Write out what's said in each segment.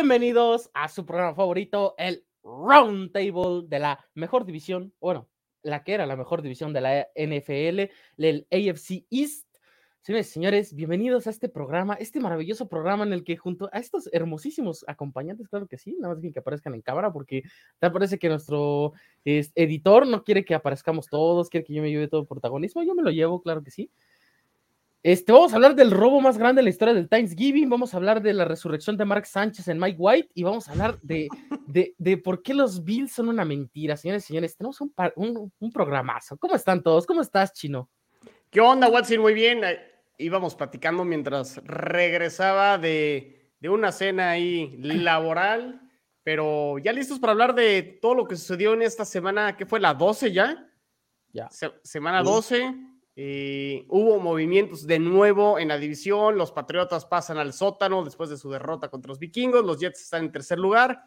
Bienvenidos a su programa favorito, el Round Table de la mejor división, bueno, la que era la mejor división de la NFL, el AFC East. Señores señores, bienvenidos a este programa, este maravilloso programa en el que junto a estos hermosísimos acompañantes, claro que sí, nada más bien que aparezcan en cámara, porque te parece que nuestro editor no quiere que aparezcamos todos, quiere que yo me lleve todo el protagonismo, yo me lo llevo, claro que sí. Este, vamos a hablar del robo más grande en la historia del Thanksgiving, vamos a hablar de la resurrección de Mark Sánchez en Mike White y vamos a hablar de, de, de por qué los Bills son una mentira. Señores y señores, tenemos un, un, un, programazo. ¿Cómo están todos? ¿Cómo estás, Chino? ¿Qué onda, Watson? Muy bien. Íbamos platicando mientras regresaba de, de una cena ahí laboral, pero ya listos para hablar de todo lo que sucedió en esta semana, ¿qué fue? ¿La 12 ya? Ya. Se, semana 12. Eh, hubo movimientos de nuevo en la división. Los Patriotas pasan al sótano después de su derrota contra los vikingos. Los Jets están en tercer lugar.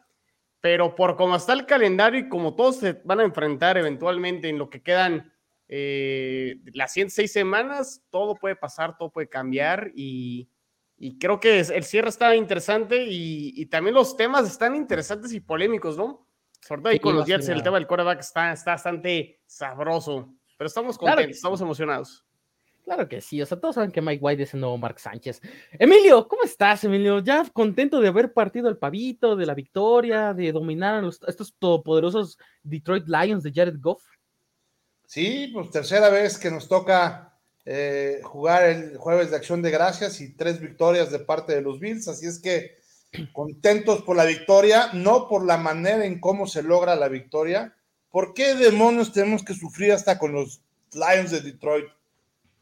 Pero por cómo está el calendario y como todos se van a enfrentar eventualmente en lo que quedan eh, las 106 semanas, todo puede pasar, todo puede cambiar. Y, y creo que el cierre está interesante y, y, también los temas están interesantes y polémicos, ¿no? Sobre todo ahí con los Jets, el tema del está, está bastante sabroso. Pero estamos contentos, claro estamos sí. emocionados. Claro que sí, o sea, todos saben que Mike White es el nuevo Mark Sánchez. Emilio, ¿cómo estás, Emilio? ¿Ya contento de haber partido el pavito, de la victoria, de dominar a, los, a estos todopoderosos Detroit Lions de Jared Goff? Sí, pues tercera vez que nos toca eh, jugar el jueves de acción de gracias y tres victorias de parte de los Bills, así es que contentos por la victoria, no por la manera en cómo se logra la victoria, ¿Por qué demonios tenemos que sufrir hasta con los Lions de Detroit?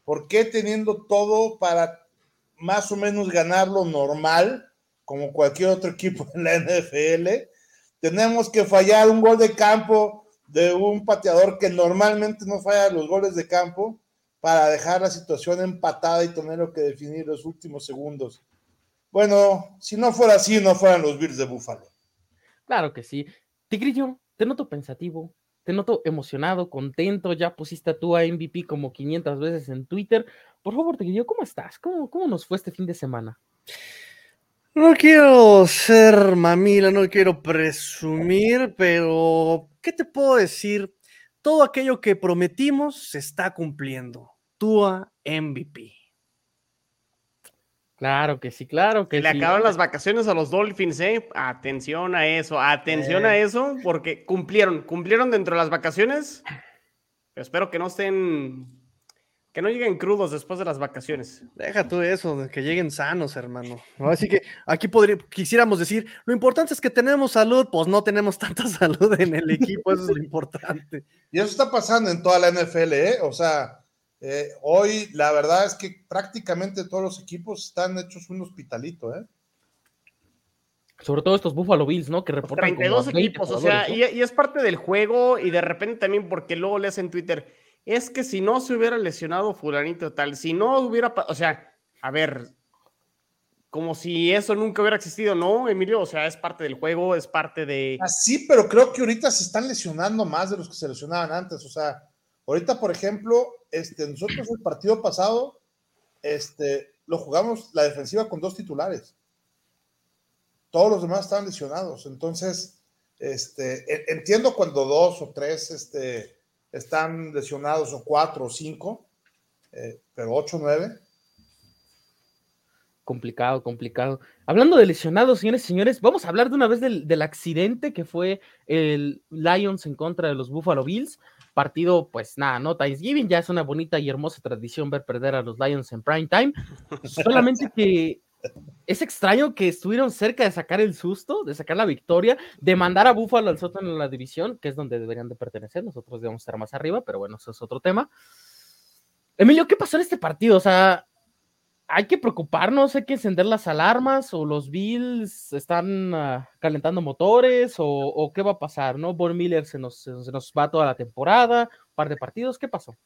¿Por qué teniendo todo para más o menos ganar lo normal, como cualquier otro equipo en la NFL, tenemos que fallar un gol de campo de un pateador que normalmente no falla los goles de campo para dejar la situación empatada y tener que definir los últimos segundos? Bueno, si no fuera así, no fueran los Bills de Buffalo. Claro que sí. Tigrillo, te noto pensativo, te noto emocionado, contento, ya pusiste a tú a MVP como 500 veces en Twitter. Por favor, Tigrillo, ¿cómo estás? ¿Cómo, ¿Cómo nos fue este fin de semana? No quiero ser mamila, no quiero presumir, pero ¿qué te puedo decir? Todo aquello que prometimos se está cumpliendo. Tua MVP. Claro que sí, claro que Le sí. acaban las vacaciones a los Dolphins, ¿eh? Atención a eso, atención eh. a eso, porque cumplieron, cumplieron dentro de las vacaciones. Pero espero que no estén, que no lleguen crudos después de las vacaciones. Deja tú eso, que lleguen sanos, hermano. Así que aquí podría, quisiéramos decir, lo importante es que tenemos salud, pues no tenemos tanta salud en el equipo, eso es lo importante. Y eso está pasando en toda la NFL, ¿eh? O sea, eh, hoy la verdad es que prácticamente todos los equipos están hechos un hospitalito, ¿eh? Sobre todo estos Buffalo Bills, ¿no? Que reportan 32 equipos, o sea, ¿no? y, y, es parte del juego y de repente también porque luego lees en Twitter, es que si no se hubiera lesionado fulanito tal, si no hubiera, o sea, a ver, como si eso nunca hubiera existido, ¿no, Emilio? O sea, es parte del juego, es parte de... Ah, sí, pero creo que ahorita se están lesionando más de los que se lesionaban antes, o sea, ahorita, por ejemplo, este, nosotros el partido pasado este, lo jugamos la defensiva con dos titulares. Todos los demás estaban lesionados. Entonces, este, entiendo cuando dos o tres este, están lesionados, o cuatro o cinco, eh, pero ocho o nueve. Complicado, complicado. Hablando de lesionados, señores y señores, vamos a hablar de una vez del, del accidente que fue el Lions en contra de los Buffalo Bills partido, pues nada, no Thanksgiving, ya es una bonita y hermosa tradición ver perder a los Lions en prime time. Solamente que es extraño que estuvieron cerca de sacar el susto, de sacar la victoria, de mandar a Buffalo al sótano en la división, que es donde deberían de pertenecer. Nosotros debemos estar más arriba, pero bueno, eso es otro tema. Emilio, ¿qué pasó en este partido? O sea, hay que preocuparnos, hay que encender las alarmas o los Bills están uh, calentando motores o, qué va a pasar, ¿no? Von Miller se nos, va toda la temporada, un par de partidos, ¿qué pasó?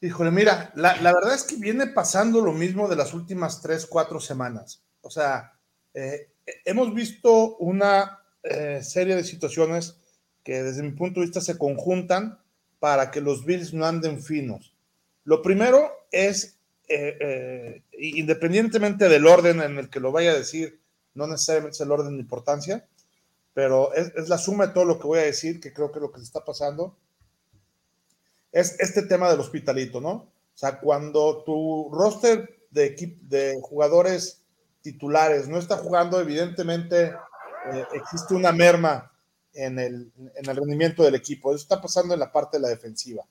Híjole, mira, la, la, verdad es que viene pasando lo mismo de las últimas tres, cuatro semanas. O sea, eh, hemos visto una eh, serie de situaciones que desde mi punto de vista se conjuntan para que los Bills no anden finos. Lo primero es eh, eh, independientemente del orden en el que lo vaya a decir no necesariamente es el orden de importancia, pero es, la suma de todo lo que voy a decir, que creo que lo que se está pasando, es este tema del hospitalito, ¿no? O sea, cuando tu roster de, de jugadores titulares no está jugando, evidentemente eh, existe una merma en el, en el rendimiento del equipo. Eso está pasando en la parte de la defensiva.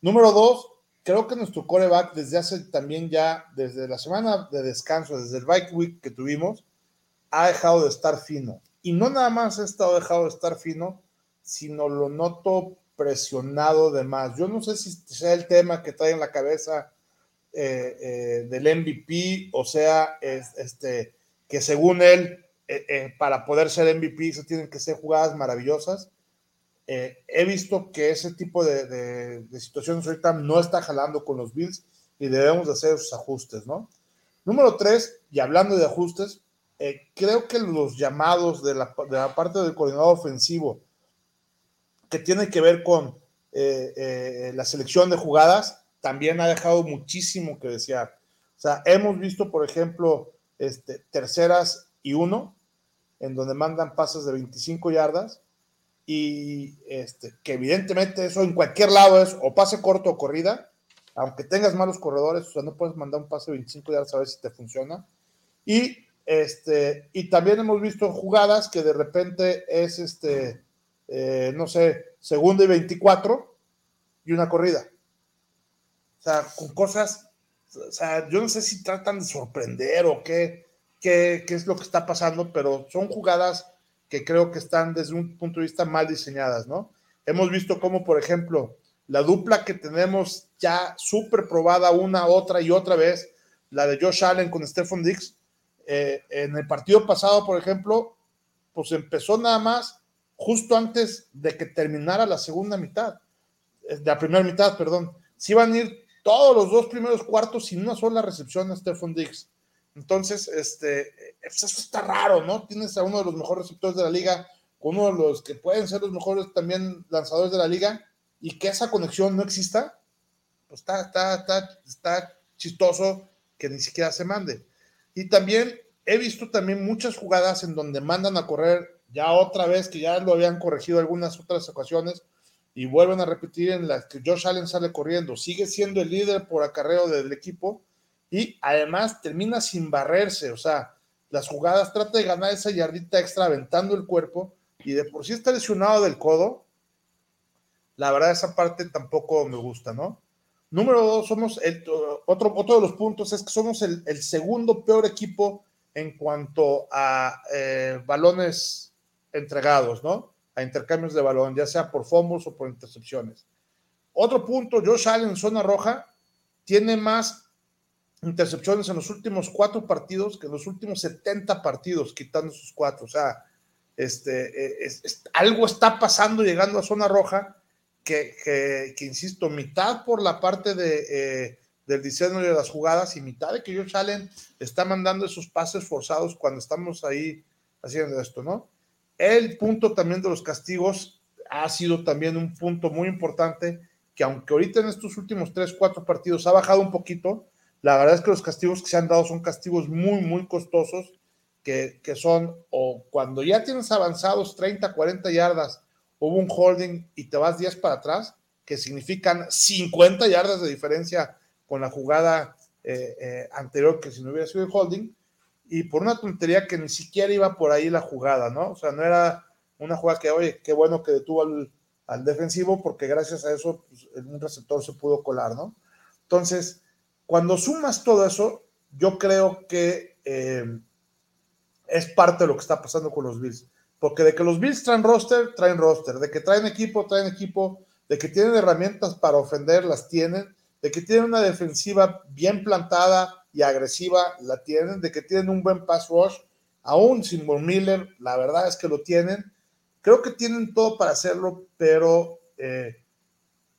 Número dos, creo que nuestro coreback desde hace también ya, desde la semana de descanso, desde el bike week que tuvimos, ha dejado de estar fino. Y no nada más ha estado dejado de estar fino, sino lo noto presionado de más. Yo no sé si sea el tema que trae en la cabeza eh, eh, del MVP, o sea, es, este, que según él, eh, para poder ser MVP se tienen que ser jugadas maravillosas. He visto que ese tipo de, de, situaciones ahorita no está jalando con los Bills y debemos de hacer esos ajustes, ¿no? Número tres, y hablando de ajustes, creo que los llamados de la, parte del coordinador ofensivo que tiene que ver con la selección de jugadas, también ha dejado muchísimo que desear. O sea, hemos visto, por ejemplo, este, terceras y uno, en donde mandan pases de 25 yardas, y este, que evidentemente eso en cualquier lado es o pase corto o corrida, aunque tengas malos corredores, o sea, no puedes mandar un pase de 25 yardas a ver si te funciona. Y, este, y también hemos visto jugadas que de repente es, este, eh, no sé, segundo y 24 y una corrida. O sea, con cosas, o sea, yo no sé si tratan de sorprender o qué, qué, qué es lo que está pasando, pero son jugadas que creo que están desde un punto de vista mal diseñadas, ¿no? Hemos visto cómo, por ejemplo, la dupla que tenemos ya súper probada una, otra y otra vez, la de Josh Allen con Stephon Dix, eh, en el partido pasado, por ejemplo, pues empezó nada más justo antes de que terminara la segunda mitad, de la primera mitad, perdón. Si iban a ir todos los dos primeros cuartos sin una sola recepción a Stephon Diggs. Entonces, este, pues eso está raro, ¿no? Tienes a uno de los mejores receptores de la liga, con uno de los que pueden ser los mejores también lanzadores de la liga, y que esa conexión no exista, pues está, está, está, está chistoso que ni siquiera se mande. Y también he visto también muchas jugadas en donde mandan a correr ya otra vez, que ya lo habían corregido algunas otras ocasiones, y vuelven a repetir en las que Josh Allen sale corriendo, sigue siendo el líder por acarreo del equipo y además termina sin barrerse, o sea, las jugadas trata de ganar esa yardita extra aventando el cuerpo y de por sí está lesionado del codo. La verdad, esa parte tampoco me gusta, ¿no? Número dos, somos el, otro, otro de los puntos es que somos el, segundo peor equipo en cuanto a eh, balones entregados, ¿no? a intercambios de balón, ya sea por fumbles o por intercepciones. Otro punto, Josh Allen en zona roja tiene más intercepciones en los últimos cuatro partidos que en los últimos 70 partidos, quitando sus cuatro. O sea, este, eh, algo está pasando llegando a zona roja que, que, insisto, mitad por la parte de, eh, del diseño de las jugadas y mitad de que Josh Allen está mandando esos pases forzados cuando estamos ahí haciendo esto, ¿no? El punto también de los castigos ha sido también un punto muy importante que aunque ahorita en estos últimos tres, cuatro partidos ha bajado un poquito, la verdad es que los castigos que se han dado son castigos muy, muy costosos, que, que son o cuando ya tienes avanzados 30, 40 yardas, hubo un holding y te vas 10 para atrás, que significan 50 yardas de diferencia con la jugada eh, eh, anterior que si no hubiera sido el holding, y por una tontería que ni siquiera iba por ahí la jugada, ¿no? O sea, no era una jugada que, oye, qué bueno que detuvo al, defensivo porque gracias a eso pues, un receptor se pudo colar, ¿no? Entonces, cuando sumas todo eso, yo creo que eh, es parte de lo que está pasando con los Bills. Porque de que los Bills traen roster, traen roster. De que traen equipo, traen equipo. De que tienen herramientas para ofender, las tienen. De que tienen una defensiva bien plantada, y agresiva la tienen, de que tienen un buen pass rush, aún sin Von Miller, la verdad es que lo tienen. Creo que tienen todo para hacerlo, pero eh,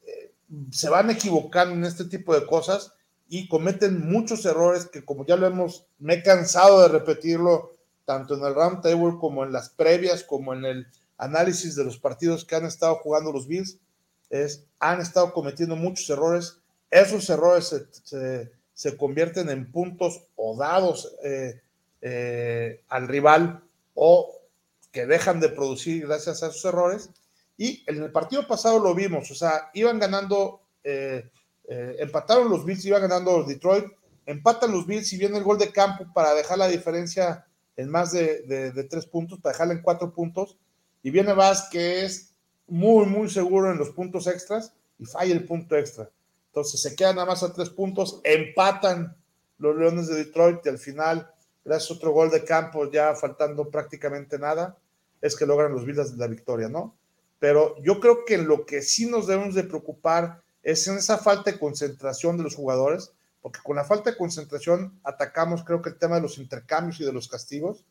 eh, se van equivocando en este tipo de cosas y cometen muchos errores que como ya lo hemos, me he cansado de repetirlo, tanto en el round table como en las previas, como en el análisis de los partidos que han estado jugando los Bills, es, han estado cometiendo muchos errores. Esos errores se, se se convierten en puntos o dados eh, eh, al rival o que dejan de producir gracias a sus errores. Y en el partido pasado lo vimos, o sea, iban ganando, eh, eh, empataron los Bills, iban ganando los Detroit, empatan los Bills y viene el gol de campo para dejar la diferencia en más de, tres puntos, para dejarla en cuatro puntos. Y viene Vázquez muy, muy seguro en los puntos extras y falla el punto extra. Entonces se quedan nada más a tres puntos, empatan los Leones de Detroit y al final, gracias a otro gol de campo, ya faltando prácticamente nada, es que logran los Bills la victoria, ¿no? Pero yo creo que lo que sí nos debemos de preocupar es en esa falta de concentración de los jugadores, porque con la falta de concentración atacamos creo que el tema de los intercambios y de los castigos,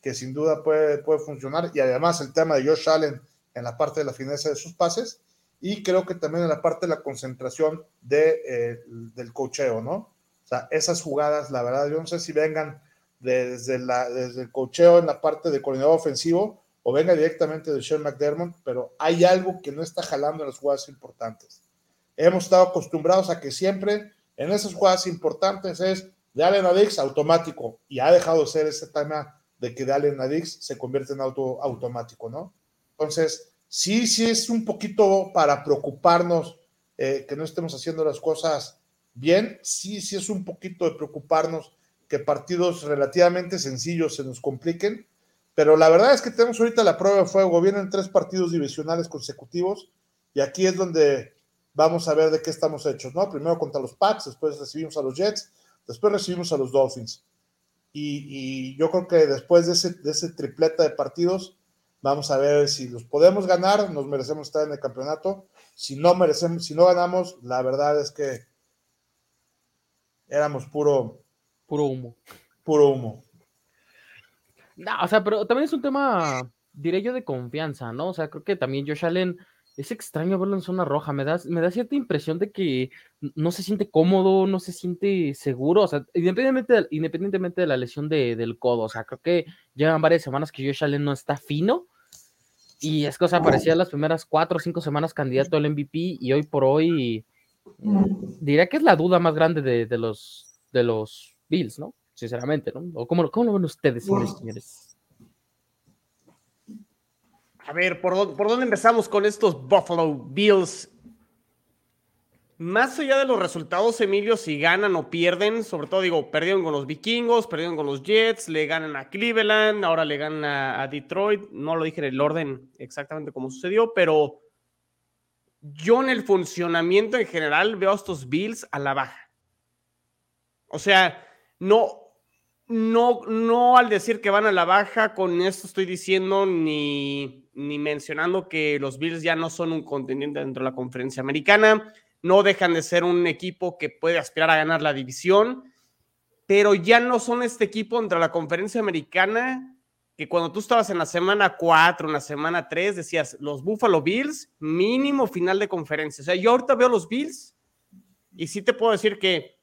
que sin duda puede, puede funcionar, y además el tema de Josh Allen en la parte de la fineza de sus pases, y creo que también en la parte de la concentración de, eh, del cocheo, ¿no? O sea, esas jugadas, la verdad, yo no sé si vengan desde, la, desde el cocheo en la parte de coordinador ofensivo o venga directamente de Sean McDermott, pero hay algo que no está jalando en las jugadas importantes. Hemos estado acostumbrados a que siempre en esas jugadas importantes es de Allen Adix automático. Y ha dejado de ser ese tema de que de Allen Adix se convierte en auto automático, ¿no? Entonces, sí, sí es un poquito para preocuparnos eh, que no estemos haciendo las cosas bien, sí, sí es un poquito de preocuparnos que partidos relativamente sencillos se nos compliquen, pero la verdad es que tenemos ahorita la prueba de fuego, vienen tres partidos divisionales consecutivos y aquí es donde vamos a ver de qué estamos hechos, ¿no? Primero contra los Pats, después recibimos a los Jets, después recibimos a los Dolphins. Y, yo creo que después de ese, de ese tripleta de partidos, Vamos a ver si los podemos ganar, nos merecemos estar en el campeonato. Si no merecemos, si no ganamos, la verdad es que éramos puro puro humo. Puro humo. No, o sea, pero también es un tema, diré yo, de confianza, ¿no? O sea, creo que también Josh Allen es extraño verlo en zona roja. Me da, me da cierta impresión de que no se siente cómodo, no se siente seguro. O sea, independientemente de, independientemente de la lesión del codo. O sea, creo que llevan varias semanas que Josh Allen no está fino. Y es que, o parecía las primeras cuatro o cinco semanas candidato al MVP y hoy por hoy diría que es la duda más grande de, los, de los Bills, ¿no? Sinceramente, ¿no? ¿O cómo, cómo lo ven ustedes, señores? A ver, ¿por, ¿por dónde empezamos con estos Buffalo Bills? Más allá de los resultados, Emilio, si ganan o pierden, sobre todo digo, perdieron con los vikingos, perdieron con los Jets, le ganan a Cleveland, ahora le ganan a, Detroit, no lo dije en el orden exactamente como sucedió, pero yo en el funcionamiento en general veo a estos Bills a la baja. O sea, no, no, no al decir que van a la baja, con esto estoy diciendo ni, ni mencionando que los Bills ya no son un contendiente dentro de la conferencia americana no dejan de ser un equipo que puede aspirar a ganar la división, pero ya no son este equipo entre la conferencia americana que cuando tú estabas en la semana 4, en la semana 3, decías, los Buffalo Bills, mínimo final de conferencia. O sea, yo ahorita veo los Bills y sí te puedo decir que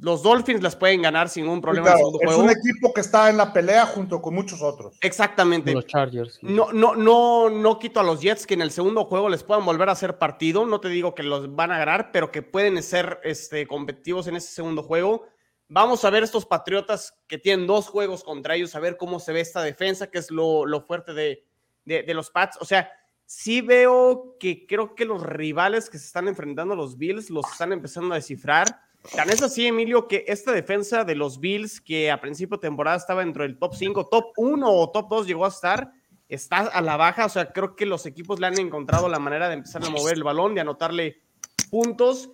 los Dolphins las pueden ganar sin ningún problema. es un equipo que está en la pelea junto con muchos otros. Exactamente. Los Chargers. No, no, no, no quito a los Jets que en el segundo juego les puedan volver a hacer partido. No te digo que los van a ganar, pero que pueden ser este, competitivos en ese segundo juego. Vamos a ver estos Patriotas que tienen dos juegos contra ellos, a ver cómo se ve esta defensa, que es lo, fuerte de, de los Pats. O sea, sí veo que creo que los rivales que se están enfrentando a los Bills los están empezando a descifrar Tan es así, Emilio, que esta defensa de los Bills, que a principio de temporada estaba dentro del top 5, top 1 o top 2 llegó a estar, está a la baja. O sea, creo que los equipos le han encontrado la manera de empezar a mover el balón, de anotarle puntos.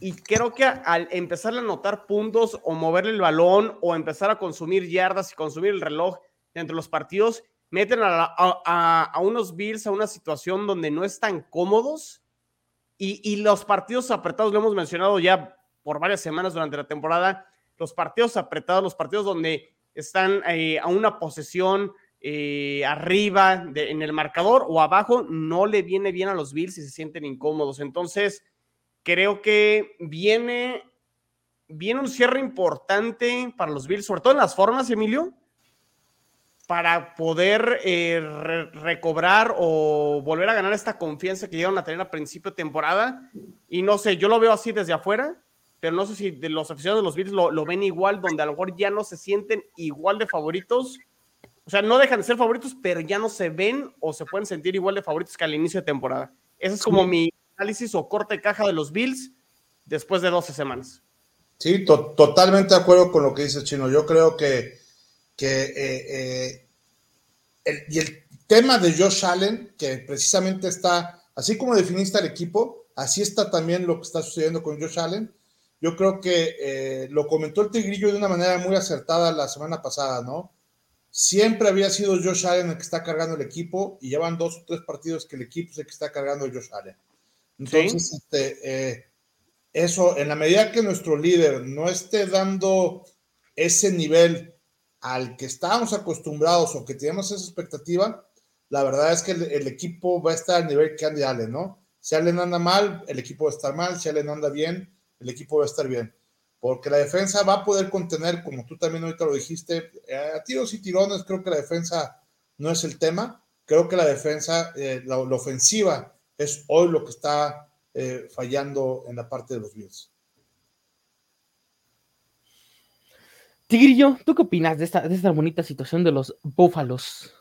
Y creo que al empezar a anotar puntos o moverle el balón o empezar a consumir yardas y consumir el reloj dentro de los partidos, meten a, a unos Bills a una situación donde no están cómodos. Y, y los partidos apretados, lo hemos mencionado ya por varias semanas durante la temporada, los partidos apretados, los partidos donde están eh, a una posesión eh, arriba en el marcador o abajo, no le viene bien a los Bills y se sienten incómodos. Entonces, creo que viene, viene un cierre importante para los Bills, sobre todo en las formas, Emilio, para poder eh, recobrar o volver a ganar esta confianza que llegaron a tener a principio de temporada. Y no sé, yo lo veo así desde afuera pero no sé si de los aficionados de los Bills lo, lo ven igual, donde a lo mejor ya no se sienten igual de favoritos. O sea, no dejan de ser favoritos, pero ya no se ven o se pueden sentir igual de favoritos que al inicio de temporada. Ese es como mi análisis o corte de caja de los Bills después de 12 semanas. Sí, to- totalmente de acuerdo con lo que dice Chino. Yo creo que, que eh, eh, el, y el tema de Josh Allen, que precisamente está, así como definiste al equipo, así está también lo que está sucediendo con Josh Allen. Yo creo que eh, lo comentó el Tigrillo de una manera muy acertada la semana pasada, ¿no? Siempre había sido Josh Allen el que está cargando el equipo y llevan dos o tres partidos que el equipo es el que está cargando a Josh Allen. Entonces, este, eh, eso, en la medida que nuestro líder no esté dando ese nivel al que estábamos acostumbrados o que tenemos esa expectativa, la verdad es que el, el equipo va a estar al nivel que Andy Allen, ¿no? Si Allen anda mal, el equipo va a estar mal, si Allen anda bien, el equipo va a estar bien. Porque la defensa va a poder contener, como tú también ahorita lo dijiste, eh, a tiros y tirones, creo que la defensa no es el tema. Creo que la defensa, eh, la, la ofensiva es hoy lo que está eh, fallando en la parte de los Bills. Tigrillo, ¿tú qué opinas de esta, de esta bonita situación de los Búfalos?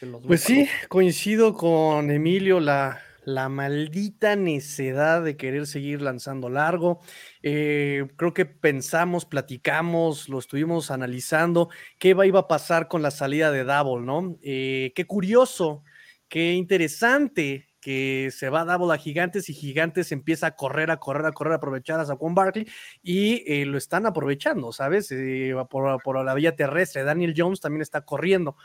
De los Pues sí, coincido con Emilio, la, la maldita necedad de querer seguir lanzando largo. Eh, creo que pensamos, platicamos, lo estuvimos analizando, qué iba a pasar con la salida de Double, ¿no? Eh, qué curioso, qué interesante que se va Double a Gigantes y Gigantes empieza a correr, a correr, a correr, a aprovechar a Saquon Barkley y eh, lo están aprovechando, ¿sabes? Eh, por la vía terrestre. Daniel Jones también está corriendo.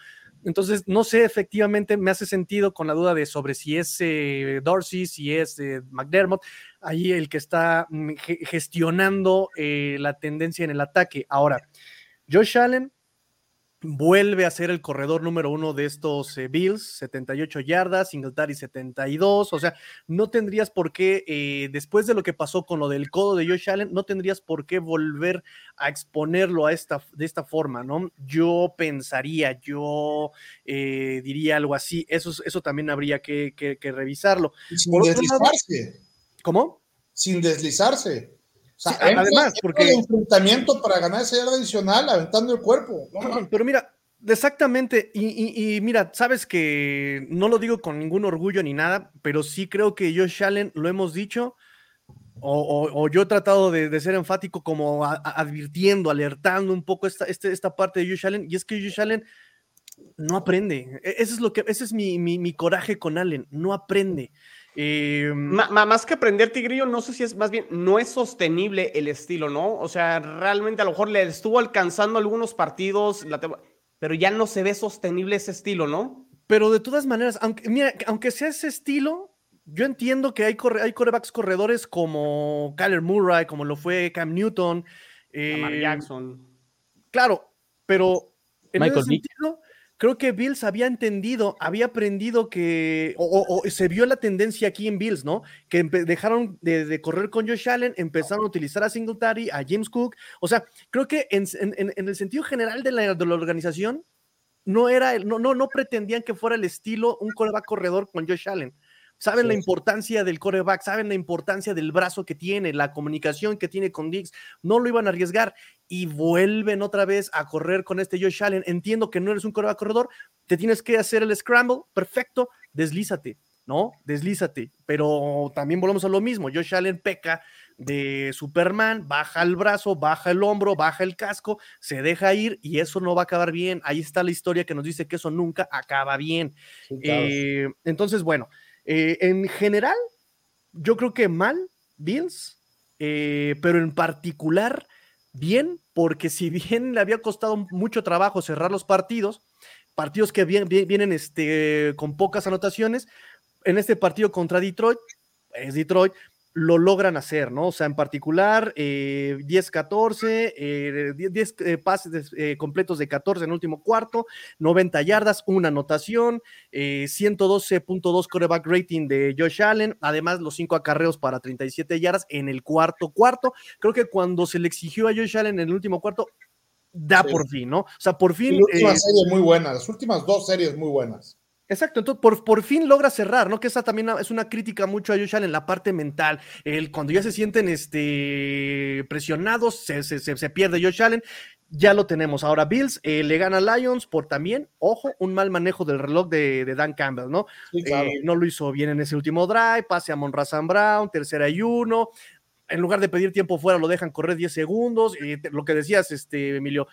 Entonces, no sé, efectivamente me hace sentido con la duda de sobre si es eh, Dorsey, si es eh, McDermott, ahí el que está mm, ge- gestionando eh, la tendencia en el ataque. Ahora, Josh Allen vuelve a ser el corredor número uno de estos eh, Bills, 78 yardas, Singletary 72, o sea, no tendrías por qué, eh, después de lo que pasó con lo del codo de Josh Allen, no tendrías por qué volver a exponerlo a esta, de esta forma, ¿no? Yo pensaría, yo eh, diría algo así, eso, es- eso también habría que, que- que revisarlo. Sin Por otro lado- deslizarse, ¿Cómo? sin deslizarse. O sea, Sí, además, porque- el enfrentamiento para ganar esa yarda adicional aventando el cuerpo. ¿no? Pero mira, exactamente, y, y- y mira, sabes que no lo digo con ningún orgullo ni nada, pero sí creo que Josh Allen, lo hemos dicho, o, o- o yo he tratado de, de ser enfático como a- a- advirtiendo, alertando un poco esta, este- esta parte de Josh Allen, y es que Josh Allen no aprende. E- Ese es lo que, ese es mi, mi- mi coraje con Allen, no aprende. Eh, ma- más que aprender Tigrillo, no sé si es más bien, no es sostenible el estilo, ¿no? O sea, realmente a lo mejor le estuvo alcanzando algunos partidos, la pero ya no se ve sostenible ese estilo, ¿no? Pero de todas maneras, aunque, mira, aunque sea ese estilo, yo entiendo que hay, corre, hay corebacks corredores como Kyler Murray, como lo fue Cam Newton. Eh, Jackson. Claro, pero en Michael ese sentido, creo que Bills había entendido, había aprendido que, o, se vio la tendencia aquí en Bills, ¿no? Que dejaron de, correr con Josh Allen, empezaron a utilizar a Singletary, a James Cook. O sea, creo que en, el sentido general de la, de la organización, no era, no, no, no pretendían que fuera el estilo un coreback corredor con Josh Allen. Saben Sí, la importancia del coreback, saben la importancia del brazo que tiene, la comunicación que tiene con Diggs. No lo iban a arriesgar y vuelven otra vez a correr con este Josh Allen. Entiendo que no eres un coreback corredor, te tienes que hacer el scramble, perfecto, deslízate, ¿no? Deslízate. Pero también volvemos a lo mismo. Josh Allen peca de Superman, baja el brazo, baja el hombro, baja el casco, se deja ir y eso no va a acabar bien. Ahí está la historia que nos dice que eso nunca acaba bien. Sí, claro. Eh, entonces, bueno, eh, en general, yo creo que mal, Bills, eh, pero en particular, bien, porque si bien le había costado mucho trabajo cerrar los partidos, partidos que bien- bien- vienen este, con pocas anotaciones, en este partido contra Detroit, es Detroit, lo logran hacer, ¿no? O sea, en particular, eh, 10-14, eh, 10, 10, eh, pases eh, completos de 14 en el último cuarto, 90 yardas, una anotación, eh, 112.2 coreback rating de Josh Allen, además los 5 acarreos para 37 yardas en el cuarto cuarto. Creo que cuando se le exigió a Josh Allen en el último cuarto, da Sí. por fin, ¿no? O sea, por fin... la última eh, serie muy buena, las últimas dos series muy buenas. Exacto, entonces por, por fin logra cerrar, ¿no? Que esa también es una crítica mucho a Josh Allen, la parte mental. El, cuando ya se sienten este, presionados, se, se, se pierde Josh Allen. Ya lo tenemos. Ahora Bills eh, le gana a Lions por también, ojo, un mal manejo del reloj de, de Dan Campbell, ¿no? Sí, claro. Eh, no lo hizo bien en ese último drive, pase a Monrazan Brown, tercera y uno. En lugar de pedir tiempo fuera, lo dejan correr 10 segundos. Y te- lo que decías, este, Emilio,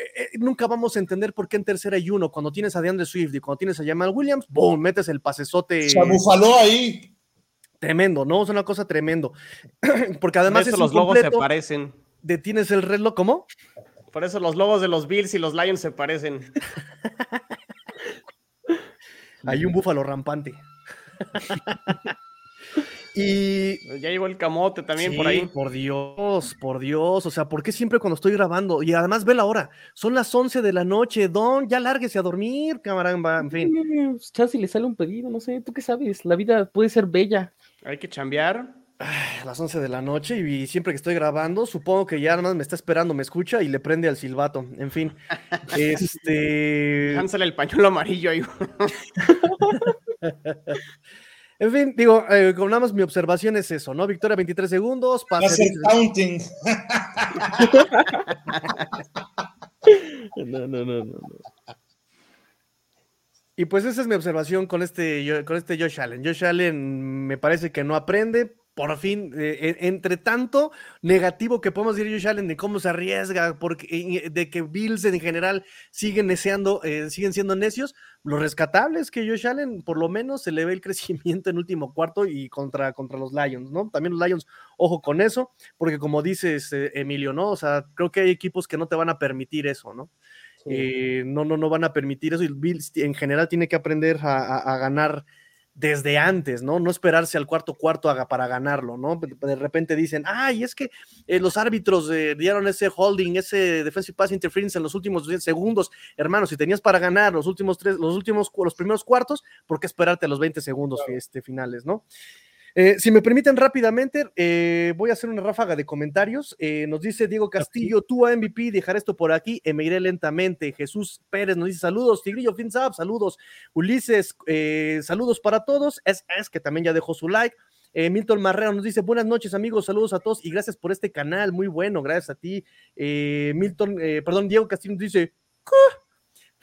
eh, eh, nunca vamos a entender por qué en tercera y uno, cuando tienes a DeAndre Swift y cuando tienes a Jamal Williams, boom, metes el pasesote Se abufaló ahí. tremendo, ¿no? Es una cosa tremendo. Porque además Por eso es los logos se parecen. detienes el reloj, ¿cómo? Por eso los logos de los Bills y los Lions se parecen. Hay un búfalo rampante. y Ya llegó el camote también Sí, por ahí. Por Dios, por Dios. O sea, ¿por qué siempre cuando estoy grabando? Y además ve la hora. Son las 11 de la noche. Don, ya lárguese a dormir, camaramba. En fin. Pues, Chance le sale un pedido, no sé, ¿tú qué sabes? La vida puede ser bella. Hay que chambear. A las 11 de la noche y siempre que estoy grabando, supongo que ya nada más me está esperando, me escucha y le prende al silbato. En fin. Este. Lánsale el pañuelo amarillo ahí. En fin, digo, eh, con nada más mi observación es eso, ¿no? Victoria 23 segundos, Va a pase. ser counting. No, no, no, no. no. Y pues esa es mi observación con este, con este Josh Allen. Josh Allen me parece que no aprende. Por fin, eh, en- entre tanto negativo que podemos decir Josh Allen de cómo se arriesga, porque, eh, de que Bills en general siguen neceando, eh, siguen siendo necios, lo rescatable es que Josh Allen por lo menos se le ve el crecimiento en último cuarto y contra, contra los Lions, ¿no? También los Lions, ojo con eso, porque como dices, eh, Emilio, ¿no? O sea, creo que hay equipos que no te van a permitir eso, ¿no? Eh, no, no, no van a permitir eso. Y Bills en general tiene que aprender a, a- a ganar desde antes, ¿no? No esperarse al cuarto cuarto para ganarlo, ¿no? De repente dicen, ay, es que eh, los árbitros eh, dieron ese holding, ese defensive pass interference en los últimos 10 segundos. Hermano, si tenías para ganar los últimos tres, los últimos, los primeros cuartos, ¿por qué esperarte a los 20 segundos este, finales, ¿no? Eh, si me permiten rápidamente, eh, voy a hacer una ráfaga de comentarios. Eh, nos dice Diego Castillo, tú a MVP, dejar esto por aquí, eh, me iré lentamente. Jesús Pérez nos dice saludos, Tigrillo, fins up, saludos. Ulises, eh, saludos para todos. Es, es que también ya dejó su like. Eh, Milton Marrero nos dice buenas noches amigos, saludos a todos y gracias por este canal, muy bueno, gracias a ti. Eh, Milton, eh, perdón, Diego Castillo nos dice.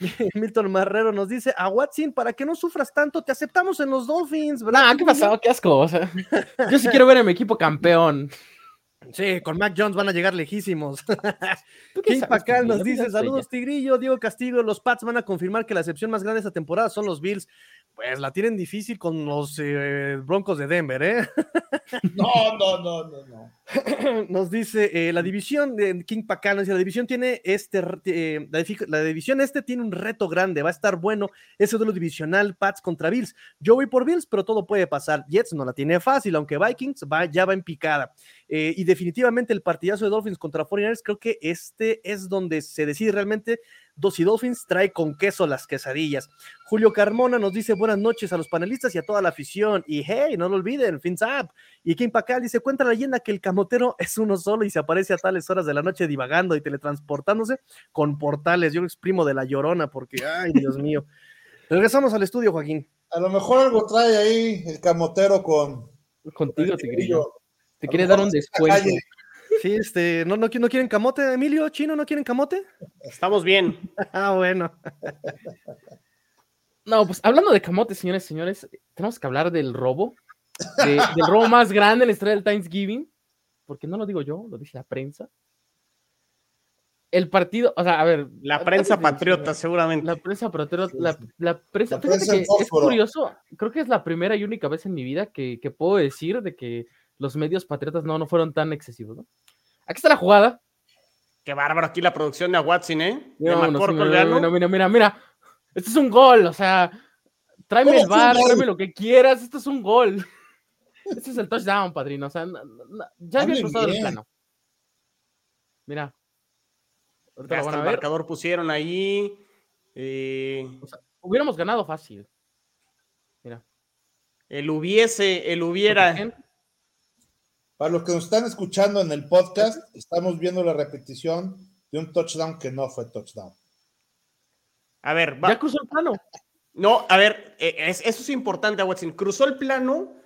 Milton Marrero nos dice, a Watson, para que no sufras tanto, te aceptamos en los Dolphins, ¿verdad? Nah, ¿qué pasó? Qué asco. O sea, yo sí quiero ver a mi equipo campeón. Sí, con Mac Jones van a llegar lejísimos. ¿Tú qué King sabes, Pacal nos dice: Saludos, Tigrillo, Diego Castillo. Los Pats van a confirmar que la excepción más grande de esta temporada son los Bills. Pues la tienen difícil con los eh, Broncos de Denver, ¿eh? No, no, no, no, no. Nos dice eh, la división de King Pacal, nos dice, la división tiene este, eh, la, la división este tiene un reto grande, va a estar bueno ese duelo divisional Pats contra Bills. Yo voy por Bills, pero todo puede pasar. Jets no la tiene fácil, aunque Vikings va, ya va en picada. Eh, y definitivamente el partidazo de Dolphins contra 49ers, creo que este es donde se decide realmente Dos y Dolphins trae con queso las quesadillas. Julio Carmona nos dice buenas noches a los panelistas y a toda la afición. Y hey, no lo olviden, fins up. Y Kim Pacal dice: cuenta la leyenda que el camotero es uno solo y se aparece a tales horas de la noche divagando y teletransportándose con portales. Yo lo exprimo de la llorona porque, ay, Dios mío. Regresamos al estudio, Joaquín. A lo mejor algo trae ahí el camotero con. Contigo, con Tigrillo. Te quiere dar un descuento. calle. Sí, este, ¿no, no, no quieren camote, Emilio? ¿Chino no quieren camote? Estamos bien. Ah, bueno. No, pues hablando de camote, señores, señores, tenemos que hablar del robo, de- del robo más grande en la historia del Thanksgiving, porque no lo digo yo, lo dice la prensa. El partido, o sea, a ver. La prensa patriota, seguramente. La prensa patriota, la, la prensa, La prensa que es curioso, creo que es la primera y única vez en mi vida que, que puedo decir de que los medios patriotas no, no fueron tan excesivos, ¿no? Aquí está la jugada. Qué bárbaro aquí la producción de Watson, ¿eh? De Vámonos, Macor mira, mira, mira, mira, mira. Este es un gol, o sea, tráeme ¿Cómo el bar, tráeme lo que quieras, esto es un gol. Este es el touchdown, padrino, o sea, no- no- no, ya había cruzado el plano. Mira. Ahorita Ya lo hasta van a el ver. marcador pusieron ahí. eh, Hubiéramos ganado fácil. Mira. el hubiese, el hubiera. Para los que nos están escuchando en el podcast, estamos viendo la repetición de un touchdown que no fue touchdown. A ver, va- Ya cruzó el plano. No, a ver, eh, es- eso es importante, Watson. Cruzó el plano,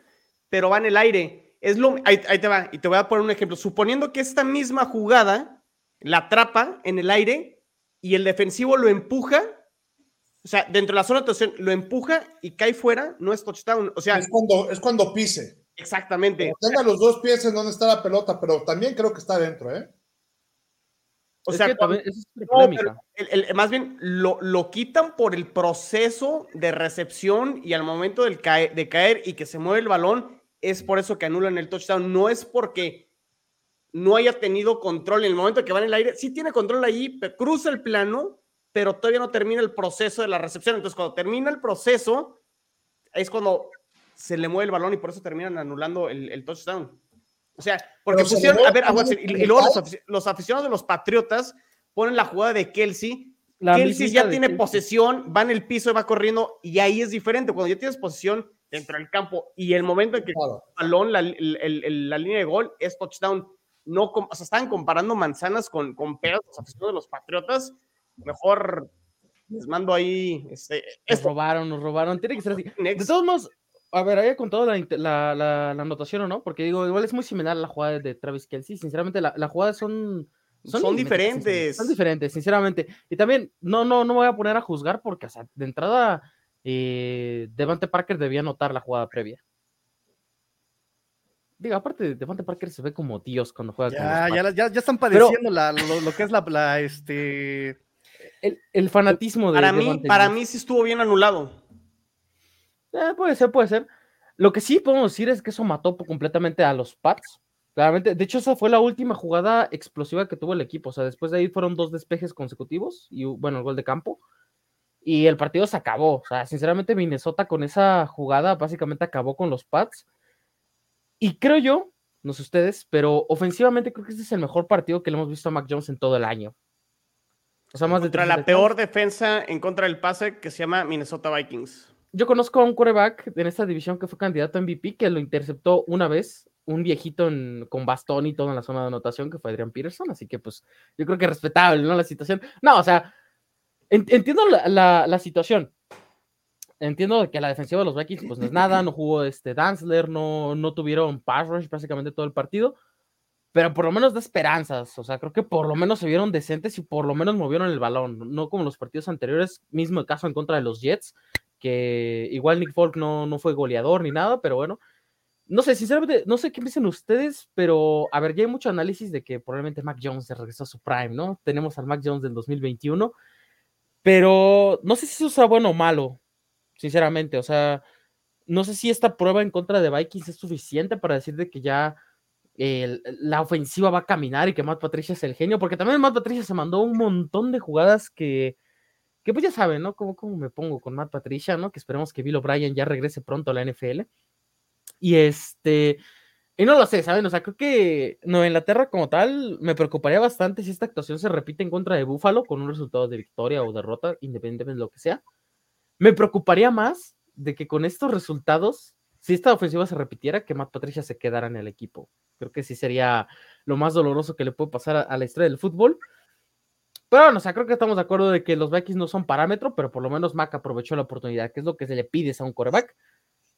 pero va en el aire. Es lo, ahí, ahí te va, y te voy a poner un ejemplo. Suponiendo que esta misma jugada la atrapa en el aire y el defensivo lo empuja, o sea, dentro de la zona de anotación, lo empuja y cae fuera, no es touchdown. O sea, Es cuando, es cuando pise. Exactamente. Tenga los dos pies en donde está la pelota, pero también creo que está dentro, ¿eh? O Es sea, cuando- es No, el- el- más bien lo, lo quitan por el proceso de recepción y al momento del cae- de caer y que se mueve el balón, es por eso que anulan el touchdown. No es porque no haya tenido control en el momento que va en el aire. Sí tiene control ahí, cruza el plano, pero todavía no termina el proceso de la recepción. Entonces, cuando termina el proceso, es cuando se le mueve el balón y por eso terminan anulando el, el touchdown. O sea, porque Pero pusieron, a ver, a Watson, y, y luego los, aficionados de los Patriotas ponen la jugada de Kelsey. La Kelsey ya tiene Kelsey. posesión, va en el piso y va corriendo, y ahí es diferente. Cuando ya tienes posesión dentro del campo y el momento en que Claro. el balón, la, el- el- el- la línea de gol es touchdown. No, o sea, están comparando manzanas con, con peras los aficionados de los Patriotas. Mejor les mando ahí este, Nos esto. robaron, nos robaron. Tiene que ser así. De todos modos, a ver, haya contado la, la, la, la anotación o no, porque digo, igual es muy similar a la jugada de Travis Kelsey. Sinceramente, la, la jugada son. Son diferentes. Son diferentes, sinceramente. Y también, no, no, no me voy a poner a juzgar porque, o sea, de entrada, eh, Devante Parker debía anotar la jugada previa. Digo, aparte, Devante Parker se ve como Dios cuando juega con los Ya, Pats. ya, ya, están Pero- padeciendo la- lo, lo que es la, este. el, el fanatismo de Para mí, Devante para mí sí estuvo bien anulado. Eh, puede ser, puede ser. Lo que sí podemos decir es que eso mató completamente a los Pats. Claramente, de hecho, esa fue la última jugada explosiva que tuvo el equipo. O sea, después de ahí fueron dos despejes consecutivos y bueno, el gol de campo. Y el partido se acabó. O sea, sinceramente, Minnesota con esa jugada básicamente acabó con los Pats. Y creo yo, no sé ustedes, pero ofensivamente creo que este es el mejor partido que le hemos visto a Mac Jones en todo el año. O sea, más de Contra 300 la peor defensa en contra del pase que se llama Minnesota Vikings. Yo conozco a un quarterback en esta división que fue candidato a MVP que lo interceptó una vez, un viejito en- con bastón y todo en la zona de anotación, que fue Adrian Peterson. Así que, pues, yo creo que respetable, ¿no? La situación. No, o sea, en- entiendo la, la- la situación. Entiendo que la defensiva de los Vikings, pues no es nada, no jugó este Danzler, no, no tuvieron pass rush prácticamente todo el partido, pero por lo menos da esperanzas. O sea, creo que por lo menos se vieron decentes y por lo menos movieron el balón, no como los partidos anteriores, mismo caso en contra de los Jets, que igual Nick Folk no, no fue goleador ni nada, pero bueno. No sé, sinceramente, no sé qué piensan ustedes, pero a ver, ya hay mucho análisis de que probablemente Mac Jones se regresó a su prime, ¿no? Tenemos al Mac Jones del 2021, pero no sé si eso sea bueno o malo, sinceramente. O sea, no sé si esta prueba en contra de Vikings es suficiente para decir de que ya eh, la ofensiva va a caminar y que Matt Patricia es el genio, porque también Matt Patricia se mandó un montón de jugadas que, que pues ya saben, ¿no? ¿Cómo, cómo me pongo con Matt Patricia, ¿no? Que esperemos que Bill O'Brien ya regrese pronto a la NFL. Y este, y no lo sé, ¿saben? O sea, creo que Nueva Inglaterra como tal me preocuparía bastante si esta actuación se repite en contra de Buffalo con un resultado de victoria o derrota, independientemente de lo que sea. Me preocuparía más de que con estos resultados, si esta ofensiva se repitiera, que Matt Patricia se quedara en el equipo. Creo que sí sería lo más doloroso que le puede pasar a, a la historia del fútbol. Pero bueno, o sea, creo que estamos de acuerdo de que los Vikings no son parámetro, pero por lo menos Mac aprovechó la oportunidad, que es lo que se le pide a un coreback.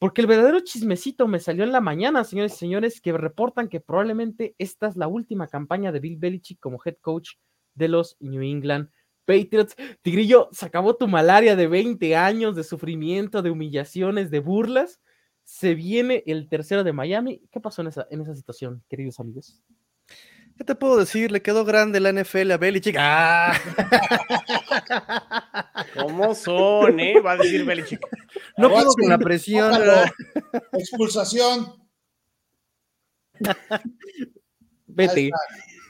Porque el verdadero chismecito me salió en la mañana, señores y señores, que reportan que probablemente esta es la última campaña de Bill Belichick como head coach de los New England Patriots. Tigrillo, se acabó tu malaria de 20 años de sufrimiento, de humillaciones, de burlas. Se viene el tercero de Miami. ¿Qué pasó en esa, en esa situación, queridos amigos? ¿Qué te puedo decir? Le quedó grande la NFL a Belichick. ¡Ah! ¿Cómo son, eh? Va a decir Belichick. No puedo con la presión. Expulsación. Vete.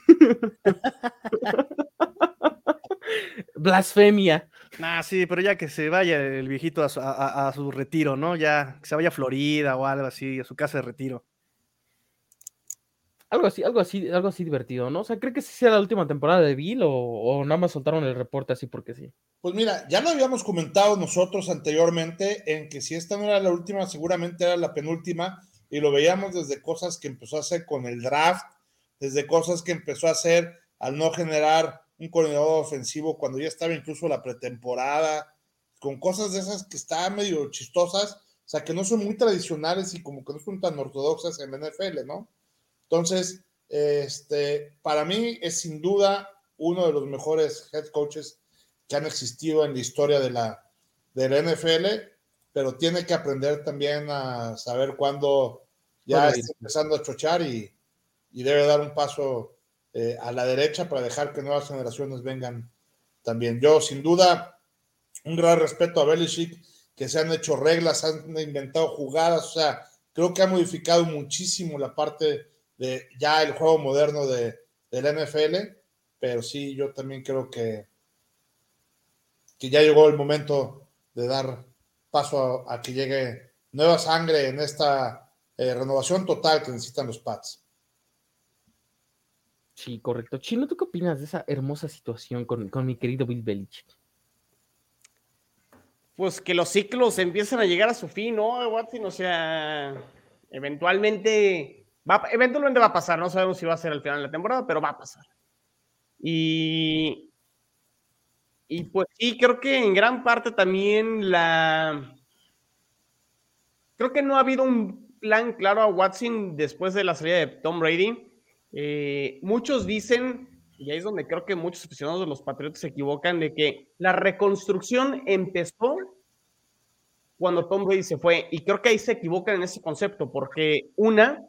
Blasfemia. Ah, sí, pero ya que se vaya el viejito a su, a su retiro, ¿no? Ya que se vaya a Florida o algo así, a su casa de retiro. Algo así, algo así, algo así divertido, ¿no? O sea, ¿cree que sí sea la última temporada de Bill o, o nada más soltaron el reporte así porque sí? Pues mira, ya lo habíamos comentado nosotros anteriormente en que si esta no era la última, seguramente era la penúltima y lo veíamos desde cosas que empezó a hacer con el draft, desde cosas que empezó a hacer al no generar un coordinador ofensivo cuando ya estaba incluso la pretemporada, con cosas de esas que están medio chistosas, o sea, que no son muy tradicionales y como que no son tan ortodoxas en la NFL, ¿no? Entonces, este, para mí es sin duda uno de los mejores head coaches que han existido en la historia de la, de la NFL, pero tiene que aprender también a saber cuándo ya está empezando a chochar y, y debe dar un paso eh, a la derecha para dejar que nuevas generaciones vengan también. Yo, sin duda, un gran respeto a Belichick, que se han hecho reglas, han inventado jugadas, o sea, creo que ha modificado muchísimo la parte de ya el juego moderno de, del NFL, pero sí, yo también creo que, que ya llegó el momento de dar paso a, que llegue nueva sangre en esta eh, renovación total que necesitan los Pats. Sí, correcto. Chino, ¿tú qué opinas de esa hermosa situación con, con mi querido Bill Belichick? Pues que los ciclos empiezan a llegar a su fin, ¿no, Watson? O sea, eventualmente va, eventualmente va a pasar. No sabemos si va a ser al final de la temporada, pero va a pasar. Y, y pues sí, creo que en gran parte también la... Creo que no ha habido un plan claro a Watson después de la salida de Tom Brady. Eh, muchos dicen, y ahí es donde creo que muchos aficionados de los Patriotas se equivocan, de que la reconstrucción empezó cuando Tom Brady se fue. Y creo que ahí se equivocan en ese concepto, porque una,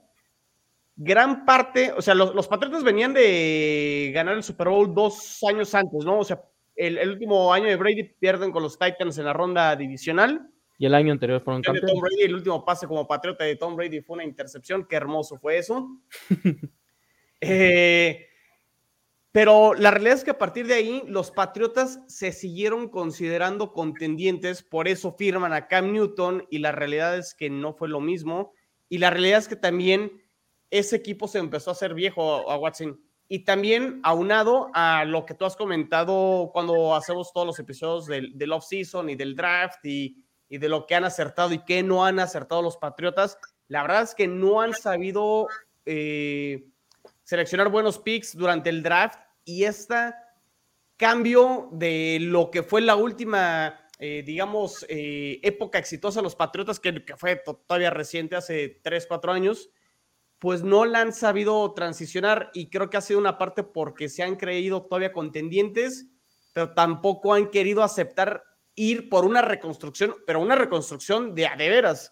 gran parte, o sea, los, Patriotas venían de ganar el Super Bowl dos años antes, ¿no? O sea, el, último año de Brady pierden con los Titans en la ronda divisional. Y el año anterior fueron campeones. Tom Brady, el último pase como patriota de Tom Brady fue una intercepción. Qué hermoso fue eso. Eh, pero la realidad es que a partir de ahí los Patriotas se siguieron considerando contendientes, por eso firman a Cam Newton y la realidad es que no fue lo mismo. Y la realidad es que también ese equipo se empezó a hacer viejo a Watson. Y también aunado a lo que tú has comentado cuando hacemos todos los episodios del, del off-season y del draft y, y de lo que han acertado y que no han acertado los Patriotas, la verdad es que no han sabido... Eh, seleccionar buenos picks durante el draft y este cambio de lo que fue la última, eh, digamos, eh, época exitosa de los Patriotas, que, que, fue todavía reciente, hace 3, 4 años, pues no la han sabido transicionar y creo que ha sido una parte porque se han creído todavía contendientes, pero tampoco han querido aceptar ir por una reconstrucción, pero una reconstrucción de a de veras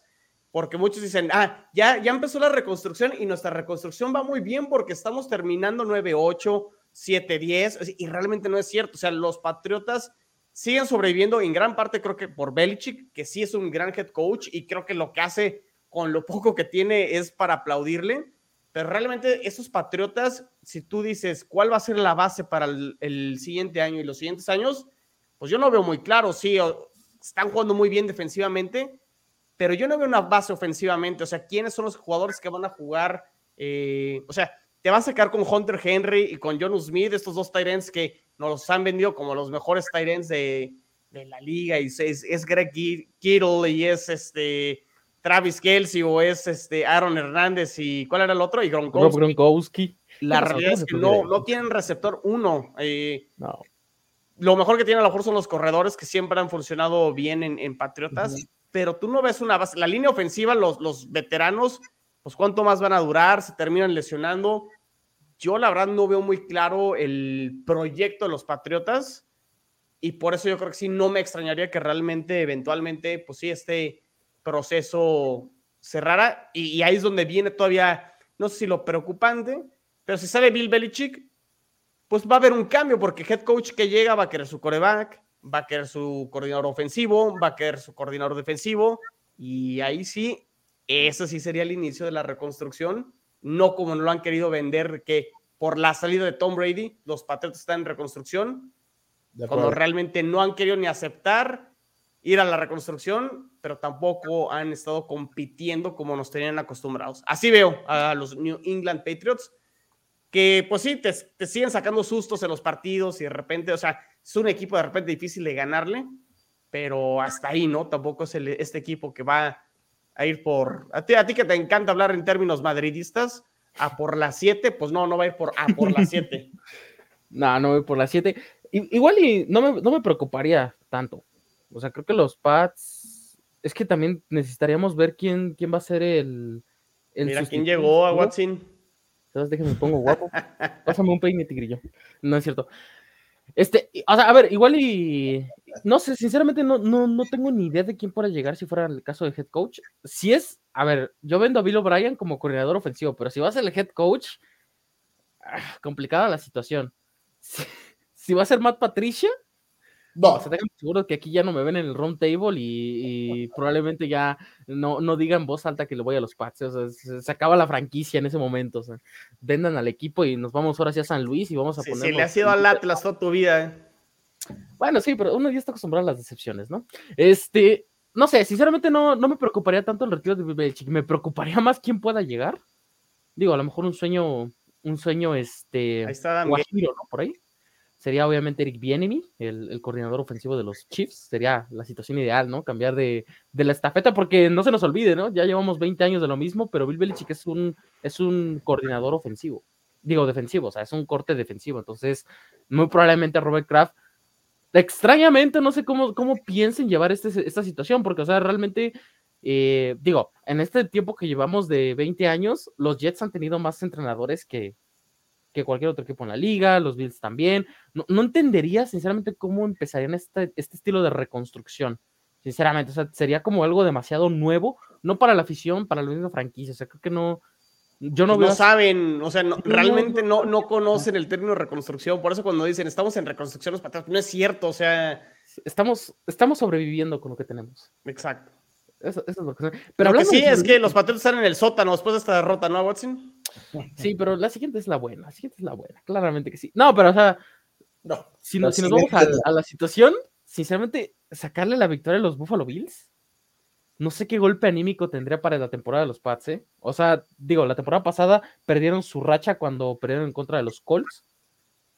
porque muchos dicen, ah, ya, ya empezó la reconstrucción y nuestra reconstrucción va muy bien porque estamos terminando 9-8, 7-10, y realmente no es cierto. O sea, los Patriotas siguen sobreviviendo en gran parte, creo que por Belichick, que sí es un gran head coach y creo que lo que hace con lo poco que tiene es para aplaudirle. Pero realmente esos Patriotas, si tú dices cuál va a ser la base para el, siguiente año y los siguientes años, pues yo no veo muy claro. Sí, están jugando muy bien defensivamente, pero yo no veo una base ofensivamente. O sea, ¿quiénes son los jugadores que van a jugar? Eh, o sea, te vas a sacar con Hunter Henry y con John Smith, estos dos Tyrants que nos han vendido como los mejores Tyrants de, de la liga. Y es, es Greg Kittle y es este Travis Kelsey o es este Aaron Hernández y ¿cuál era el otro? Y Gronkowski. La realidad es que no, no tienen receptor uno. Eh, no. Lo mejor que tienen a lo mejor son los corredores que siempre han funcionado bien en, en Patriotas pero tú no ves una base. La línea ofensiva, los, los veteranos, pues cuánto más van a durar, se terminan lesionando. Yo la verdad no veo muy claro el proyecto de los Patriotas y por eso yo creo que sí, no me extrañaría que realmente, eventualmente, pues sí, este proceso cerrara y, y ahí es donde viene todavía, no sé si lo preocupante, pero si sale Bill Belichick, pues va a haber un cambio porque head coach que llega va a querer su coreback, va a querer su coordinador ofensivo, va a querer su coordinador defensivo, y ahí sí, eso sí sería el inicio de la reconstrucción, no como lo han querido vender, que por la salida de Tom Brady, los Patriotas están en reconstrucción, cuando realmente no han querido ni aceptar ir a la reconstrucción, pero tampoco han estado compitiendo como nos tenían acostumbrados. Así veo a los New England Patriots, que pues sí, te, siguen sacando sustos en los partidos y de repente, o sea, es un equipo de repente difícil de ganarle, pero hasta ahí, ¿no? Tampoco es este equipo que va a ir por... A ti, a ti que te encanta hablar en términos madridistas, a por las 7, pues no, no va a ir por a por las 7. no, no voy por las 7. Igual y no me, no me preocuparía tanto. O sea, creo que los Pats. Es que también necesitaríamos ver quién, quién va a ser el. el Mira quién llegó a Watson. Entonces déjame pongo guapo. Pásame un peine tigrillo. No es cierto. Este, y- o sea, a ver, igual y. No sé, sinceramente no, no, no tengo ni idea de quién pueda llegar si fuera el caso de head coach. Si es, a ver, yo vendo a Bill O'Brien como coordinador ofensivo, pero si va a ser el head coach, ah, complicada la situación. Si, si va a ser Matt Patricia, No, o sea, déjame seguro que aquí ya no me ven en el round table y, y probablemente ya no, no digan en voz alta que le voy a los Pats. O sea, se, se acaba la franquicia en ese momento. O sea, vendan al equipo y nos vamos ahora sí a San Luis y vamos a Si, poner. si le has ido al Atlas toda tu vida. ¿eh? Bueno, sí, pero uno ya está acostumbrado a las decepciones, ¿no? Este, no sé, sinceramente no, no me preocuparía tanto el retiro de Belichick. Me preocuparía más quién pueda llegar. Digo, a lo mejor un sueño, un sueño, este. Ahí está. Guajiro, ¿no? Por ahí. Sería obviamente Eric Bienemy, el, coordinador ofensivo de los Chiefs. Sería la situación ideal, ¿no? Cambiar de, de la estafeta, porque no se nos olvide, ¿no? Ya llevamos 20 años de lo mismo, pero Bill Belichick es un, es un coordinador ofensivo. Digo, defensivo, o sea, es un corte defensivo. Entonces, muy probablemente Robert Kraft. Extrañamente, no sé cómo, cómo piensen llevar este, esta situación, porque, o sea, realmente, eh, digo, en este tiempo que llevamos de 20 años, los Jets han tenido más entrenadores que, que cualquier otro equipo en la liga, los Bills también. No, no entendería, sinceramente, cómo empezarían este, este estilo de reconstrucción. Sinceramente, o sea, sería como algo demasiado nuevo, no para la afición, para la misma franquicia. O sea, creo que no. Yo no No, veo. saben, o sea, no- No, realmente no, no, no conocen el término reconstrucción. Por eso cuando dicen estamos en reconstrucción los patriotas, no es cierto, o sea, Estamos, estamos sobreviviendo con lo que tenemos. exacto. Eso, eso es lo que. Pero Pero lo que sí de es que los patriotas están en el sótano después de esta derrota, ¿no, Watson? Sí, pero la siguiente es la buena. La siguiente es la buena. Claramente que sí. No, pero o sea, no. si, nos- si nos vamos a, la situación, sinceramente, sacarle la victoria a los Buffalo Bills, no sé qué golpe anímico tendría para la temporada de los Pats, ¿eh? O sea, digo, la temporada pasada perdieron su racha cuando perdieron en contra de los Colts,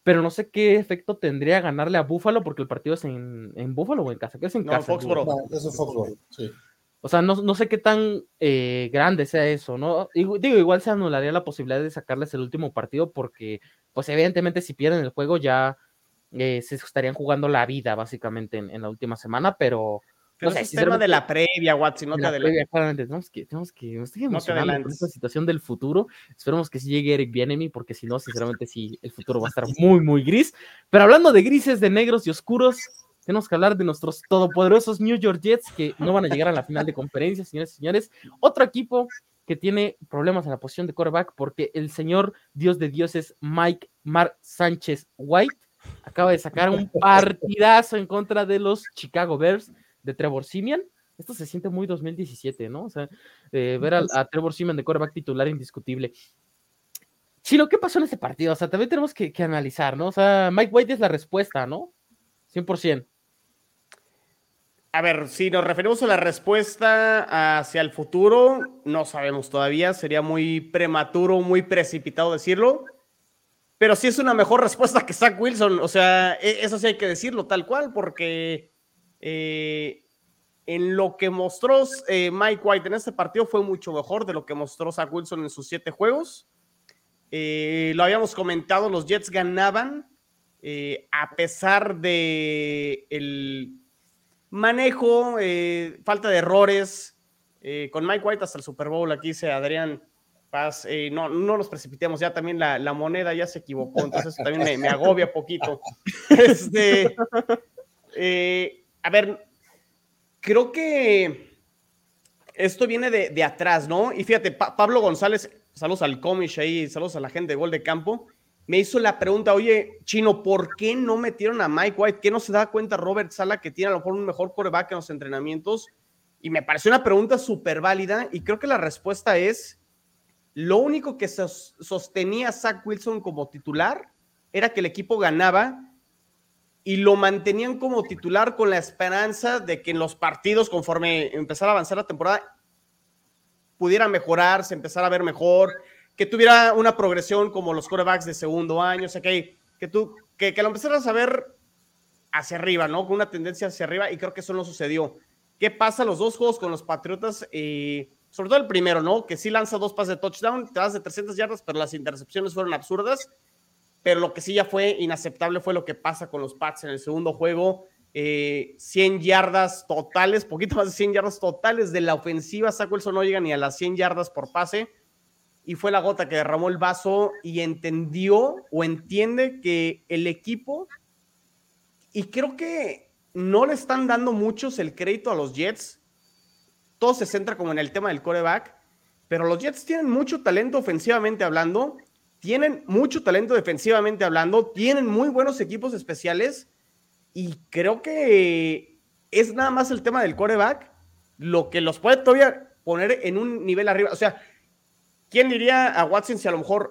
pero no sé qué efecto tendría ganarle a Buffalo porque el partido es en, en Buffalo o en casa. ¿Qué es en No, casa? Foxboro. No, eso es Foxborough, sí. O sea, no, no sé qué tan eh, grande sea eso, ¿no? Digo, igual se anularía la posibilidad de sacarles el último partido porque, pues evidentemente si pierden el juego ya eh, se estarían jugando la vida básicamente en, en la última semana, pero... Pero no sé, es tema de la previa, Watson, no en te la adelantes. previa, claramente, tenemos que, tenemos que, estoy No emocionado con adelantes. esta situación del futuro. Esperemos que sí llegue Eric Bienemy, porque si no, sinceramente, sí, el futuro va a estar muy, muy gris. Pero hablando de grises, de negros y oscuros, tenemos que hablar de nuestros todopoderosos New York Jets, que no van a llegar a la final de conferencia, señores y señores. Otro equipo que tiene problemas en la posición de quarterback, porque el señor Dios de dioses, Mike Mar Sánchez White, acaba de sacar un partidazo en contra de los Chicago Bears de Trevor Simeon. Esto se siente muy 2017, ¿no? O sea, eh, ver a, Trevor Simeon de quarterback titular indiscutible. Chilo, ¿qué pasó en este partido? O sea, también tenemos que, que analizar, ¿no? O sea, Mike White es la respuesta, ¿no? 100%. A ver, si nos referimos a la respuesta hacia el futuro, no sabemos todavía, sería muy prematuro, muy precipitado decirlo, pero sí es una mejor respuesta que Zach Wilson, o sea, e- eso sí hay que decirlo tal cual, porque eh, en lo que mostró eh, Mike White en este partido fue mucho mejor de lo que mostró Zach Wilson en sus siete juegos. Eh, lo habíamos comentado, los Jets ganaban a pesar de el manejo, eh, falta de errores. eh, con Mike White hasta el Super Bowl, aquí dice Adrián Paz, eh, no, no nos precipitemos, ya también la, la moneda ya se equivocó, entonces eso también me, me agobia poquito. Este, a ver, creo que esto viene de, de atrás, ¿no? Y fíjate, Pa- Pablo González, saludos al Comish ahí, saludos a la gente de Gol de Campo, me hizo la pregunta, oye, Chino, ¿por qué no metieron a Mike White? ¿Qué no se da cuenta Robert Sala que tiene a lo mejor un mejor coreback en los entrenamientos? Y me pareció una pregunta súper válida y creo que la respuesta es, lo único que sos- sostenía a Zach Wilson como titular era que el equipo ganaba y lo mantenían como titular con la esperanza de que en los partidos, conforme empezara a avanzar la temporada, pudiera mejorar, se empezara a ver mejor, que tuviera una progresión como los quarterbacks de segundo año, o sea, que, que tú, que, que lo empezaras a ver hacia arriba, ¿no? Con una tendencia hacia arriba, y creo que eso no sucedió. ¿Qué pasa los dos juegos con los Patriotas? Eh, sobre todo el primero, ¿no? Que sí lanza dos pases de touchdown, te das de 300 yardas, pero las intercepciones fueron absurdas. Pero lo que sí ya fue inaceptable fue lo que pasa con los Pats en el segundo juego. 100 eh, yardas totales, poquito más de 100 yardas totales de la ofensiva. Zach Wilson no llega ni a las 100 yardas por pase y fue la gota que derramó el vaso y entendió o entiende que el equipo, y creo que no le están dando muchos el crédito a los Jets, todo se centra como en el tema del coreback, pero los Jets tienen mucho talento ofensivamente hablando, tienen mucho talento defensivamente hablando, tienen muy buenos equipos especiales y creo que es nada más el tema del coreback lo que los puede todavía poner en un nivel arriba. O sea, ¿quién diría a Watson si a lo mejor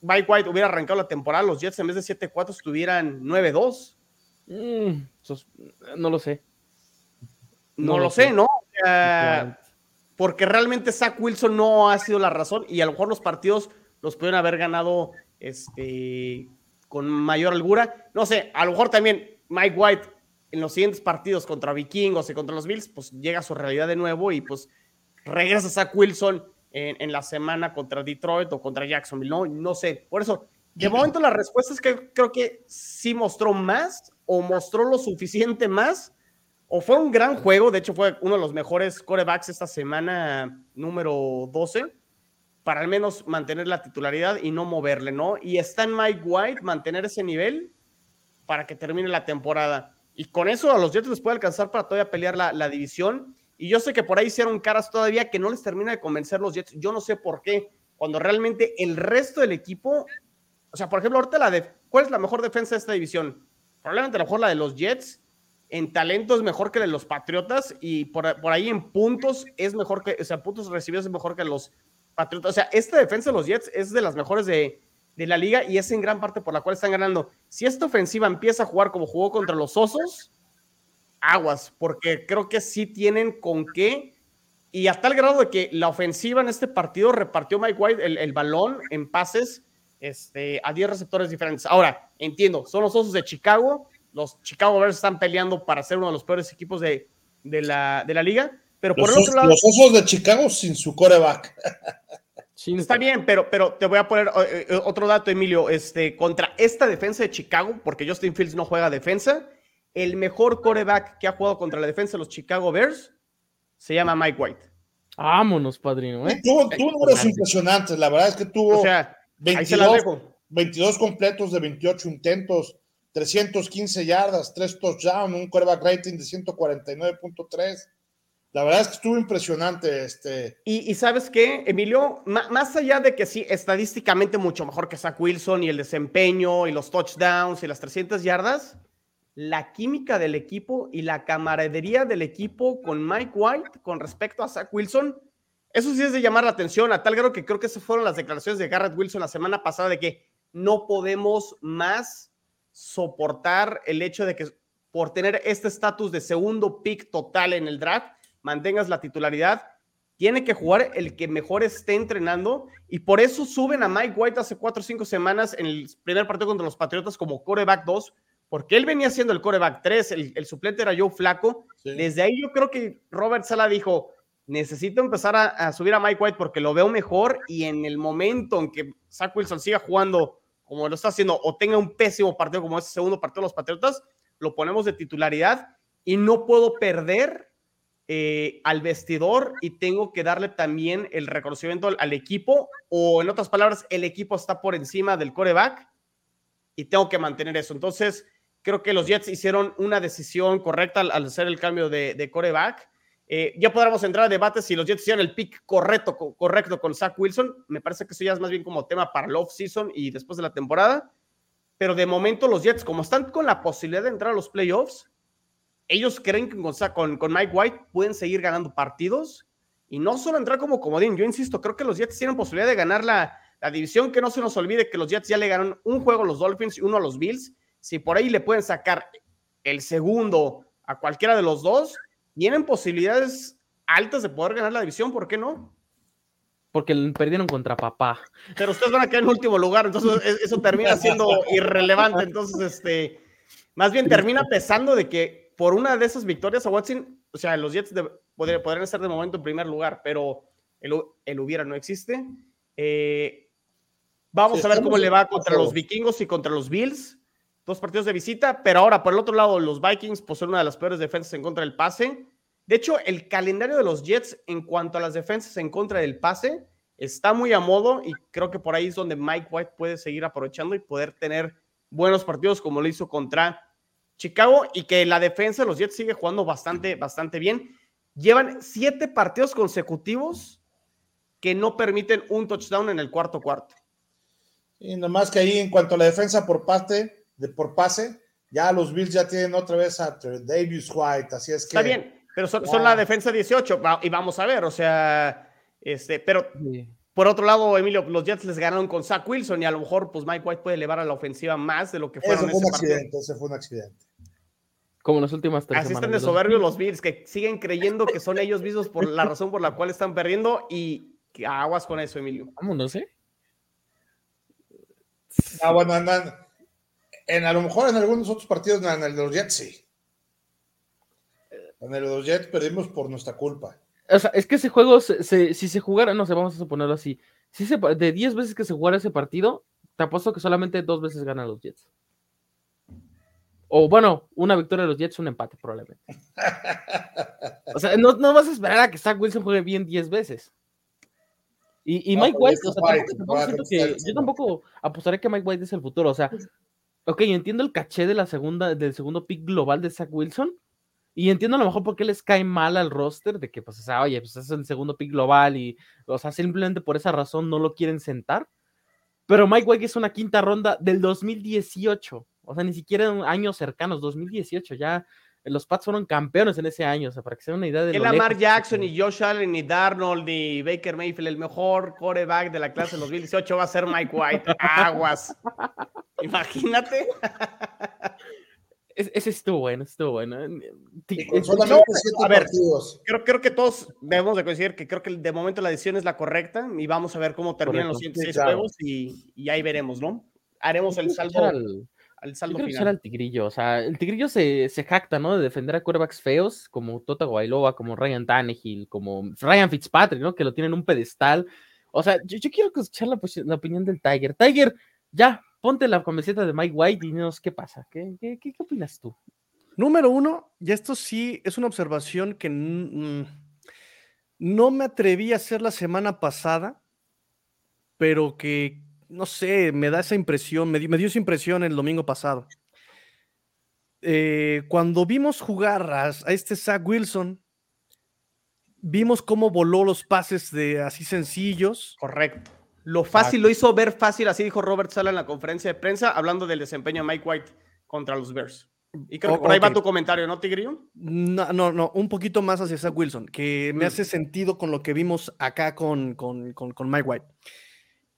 Mike White hubiera arrancado la temporada, los Jets en vez de 7-4 estuvieran 9-2? Mm, no lo sé. No, lo sé, ¿no? porque realmente Zach Wilson no ha sido la razón y a lo mejor los partidos los pueden haber ganado este, con mayor holgura. No sé, a lo mejor también Mike White en los siguientes partidos contra Vikingos y contra los Bills, pues llega a su realidad de nuevo y pues regresa Zach Wilson en, la semana contra Detroit o contra Jacksonville. No, no sé. Por eso, de momento la respuesta es que creo que sí mostró más o mostró lo suficiente más o fue un gran juego. De hecho, fue uno de los mejores corebacks esta semana número 12 para al menos mantener la titularidad y no moverle, ¿no? Y está en Mike White mantener ese nivel para que termine la temporada. Y con eso a los Jets les puede alcanzar para todavía pelear la, división. Y yo sé que por ahí hicieron caras todavía que no les termina de convencer los Jets. Yo no sé por qué. Cuando realmente el resto del equipo, o sea, por ejemplo, ahorita la de, ¿cuál es la mejor defensa de esta división? Probablemente a lo mejor la de los Jets. En talento es mejor que la de los Patriotas y por, por ahí en puntos es mejor que, o sea, puntos recibidos es mejor que los Patriotas. O sea, esta defensa de los Jets es de las mejores de, de la liga y es en gran parte por la cual están ganando. Si esta ofensiva empieza a jugar como jugó contra los Osos, aguas, porque creo que sí tienen con qué. Y a tal grado de que la ofensiva en este partido repartió Mike White el, balón en pases este, a 10 receptores diferentes. Ahora, entiendo, son los Osos de Chicago. Los Chicago Bears están peleando para ser uno de los peores equipos de, la, de la liga. Pero por el otro lado. Los Osos de Chicago sin su coreback. Está bien, pero, pero te voy a poner eh, eh, otro dato, Emilio. Este, contra esta defensa de Chicago, porque Justin Fields no juega defensa, el mejor coreback que ha jugado contra la defensa de los Chicago Bears se llama Mike White. Vámonos, padrino. ¿eh? Tuvo, números impresionantes, la verdad es que tuvo 22, completos de 28 intentos, 315 yardas, 3 touchdowns, un coreback rating de 149.3 la verdad es que estuvo impresionante. Este. Y, sabes qué, Emilio, más allá de que sí, estadísticamente mucho mejor que Zach Wilson y el desempeño y los touchdowns y las 300 yardas, la química del equipo y la camaradería del equipo con Mike White con respecto a Zach Wilson, eso sí es de llamar la atención, a tal grado que creo que esas fueron las declaraciones de Garrett Wilson la semana pasada de que no podemos más soportar el hecho de que por tener este estatus de segundo pick total en el draft, mantengas la titularidad, tiene que jugar el que mejor esté entrenando y por eso suben a Mike White hace cuatro o cinco semanas en el primer partido contra los Patriotas como coreback 2, porque él venía siendo el coreback 3, el, suplente era Joe Flaco. Desde ahí yo creo que Robert Sala dijo, necesito empezar a, subir a Mike White porque lo veo mejor y en el momento en que Zach Wilson siga jugando como lo está haciendo o tenga un pésimo partido como ese segundo partido de los Patriotas, lo ponemos de titularidad y no puedo perder eh, al vestidor y tengo que darle también el reconocimiento al, equipo, o en otras palabras, el equipo está por encima del coreback y tengo que mantener eso. Entonces, creo que los Jets hicieron una decisión correcta al, hacer el cambio de, coreback. Eh, ya podremos entrar a debate si los Jets hicieron el pick correcto, correcto con Zach Wilson. Me parece que eso ya es más bien como tema para el off-season y después de la temporada. Pero de momento los Jets, como están con la posibilidad de entrar a los playoffs, ellos creen que con, con Mike White pueden seguir ganando partidos y no solo entrar como comodín. Yo insisto, creo que los Jets tienen posibilidad de ganar la, división. Que no se nos olvide que los Jets ya le ganaron un juego a los Dolphins y uno a los Bills. Si por ahí le pueden sacar el segundo a cualquiera de los dos, tienen posibilidades altas de poder ganar la división. ¿Por qué no? Porque perdieron contra papá. Pero ustedes van a quedar en último lugar, entonces eso termina siendo irrelevante. Entonces, este, más bien termina pesando de que por una de esas victorias a Watson, o sea, los Jets podrían, estar de momento en primer lugar, pero el, hubiera no existe. Eh, vamos a ver cómo le va contra los vikingos y contra los Bills. Dos partidos de visita, pero ahora por el otro lado, los Vikings poseen una de las peores defensas en contra del pase. De hecho, el calendario de los Jets en cuanto a las defensas en contra del pase está muy a modo y creo que por ahí es donde Mike White puede seguir aprovechando y poder tener buenos partidos como lo hizo contra Chicago y que la defensa de los Jets sigue jugando bastante, bastante bien. Llevan siete partidos consecutivos que no permiten un touchdown en el cuarto cuarto. Y nomás que ahí en cuanto a la defensa por pase, de por pase, ya los Bills ya tienen otra vez a Davis White, así es que... Está bien, pero son, la defensa 18 y vamos a ver, o sea, este, pero por otro lado, Emilio, los Jets les ganaron con Zach Wilson y a lo mejor pues Mike White puede elevar a la ofensiva más de lo que fueron. Ese fue un accidente, ese fue un accidente. Como las últimas tres Así están de soberbios los Bills, que siguen creyendo que son ellos mismos por la razón por la cual están perdiendo y aguas con eso, Emilio. Vámonos, ¿eh? Ah, bueno, andan. En, a lo mejor en algunos otros partidos, en el de los Jets, sí. En el de los Jets perdimos por nuestra culpa. O sea, es que ese juego, si se jugara, no sé, vamos a suponerlo así. Si se, de 10 veces que se jugara ese partido, te apuesto que solamente dos veces ganan los Jets. O bueno, una victoria de los Jets, un empate probablemente. O sea, no, no vas a esperar a que Zach Wilson juegue bien 10 veces. Y, Mike White, o sea, yo tampoco apostaré que Mike White es el futuro. O sea, ok, entiendo el caché de la segunda, del segundo pick global de Zach Wilson. Y entiendo a lo mejor por qué les cae mal al roster de que, pues, o oye, pues es el segundo pick global y, o sea, simplemente por esa razón no lo quieren sentar. Pero Mike White es una quinta ronda del 2018. O sea, ni siquiera en años cercanos, 2018. Ya los Pats fueron campeones en ese año, o sea, para que se den una idea de. El Lamar Jackson, y Josh Allen, ni Darnold, ni Baker Mayfield, el mejor coreback de la clase de 2018 va a ser Mike White. Aguas. Imagínate. ese estuvo bueno, estuvo bueno. solamente siete a ver, creo, creo, que todos debemos de coincidir que creo que de momento la decisión es la correcta y vamos a ver cómo terminan los siguientes seis juegos y, y, ahí veremos, ¿no? Haremos el saldo al saldo Yo creo el Tigrillo, o sea, el Tigrillo se, se jacta, ¿no? De defender a quarterbacks feos como Tota Guailoa, como Ryan Tannehill, como Ryan Fitzpatrick, ¿no? Que lo tienen en un pedestal. O sea, yo, quiero escuchar la, opinión del Tiger. Tiger, ya, ponte la camiseta de Mike White y dinos qué pasa. ¿Qué, qué, qué, opinas tú? Número uno, y esto sí es una observación que no me atreví a hacer la semana pasada, pero que no sé, me da esa impresión, me, dio esa impresión el domingo pasado. Eh, cuando vimos jugar a, este Zach Wilson, vimos cómo voló los pases de así sencillos. Correcto. Lo fácil, lo hizo ver fácil, así dijo Robert Sala en la conferencia de prensa, hablando del desempeño de Mike White contra los Bears. Y creo que por ahí va tu comentario, ¿no, Tigrillo? No, no, no, un poquito más hacia Zach Wilson, que me mm. hace sentido con lo que vimos acá con, con, con, con Mike White.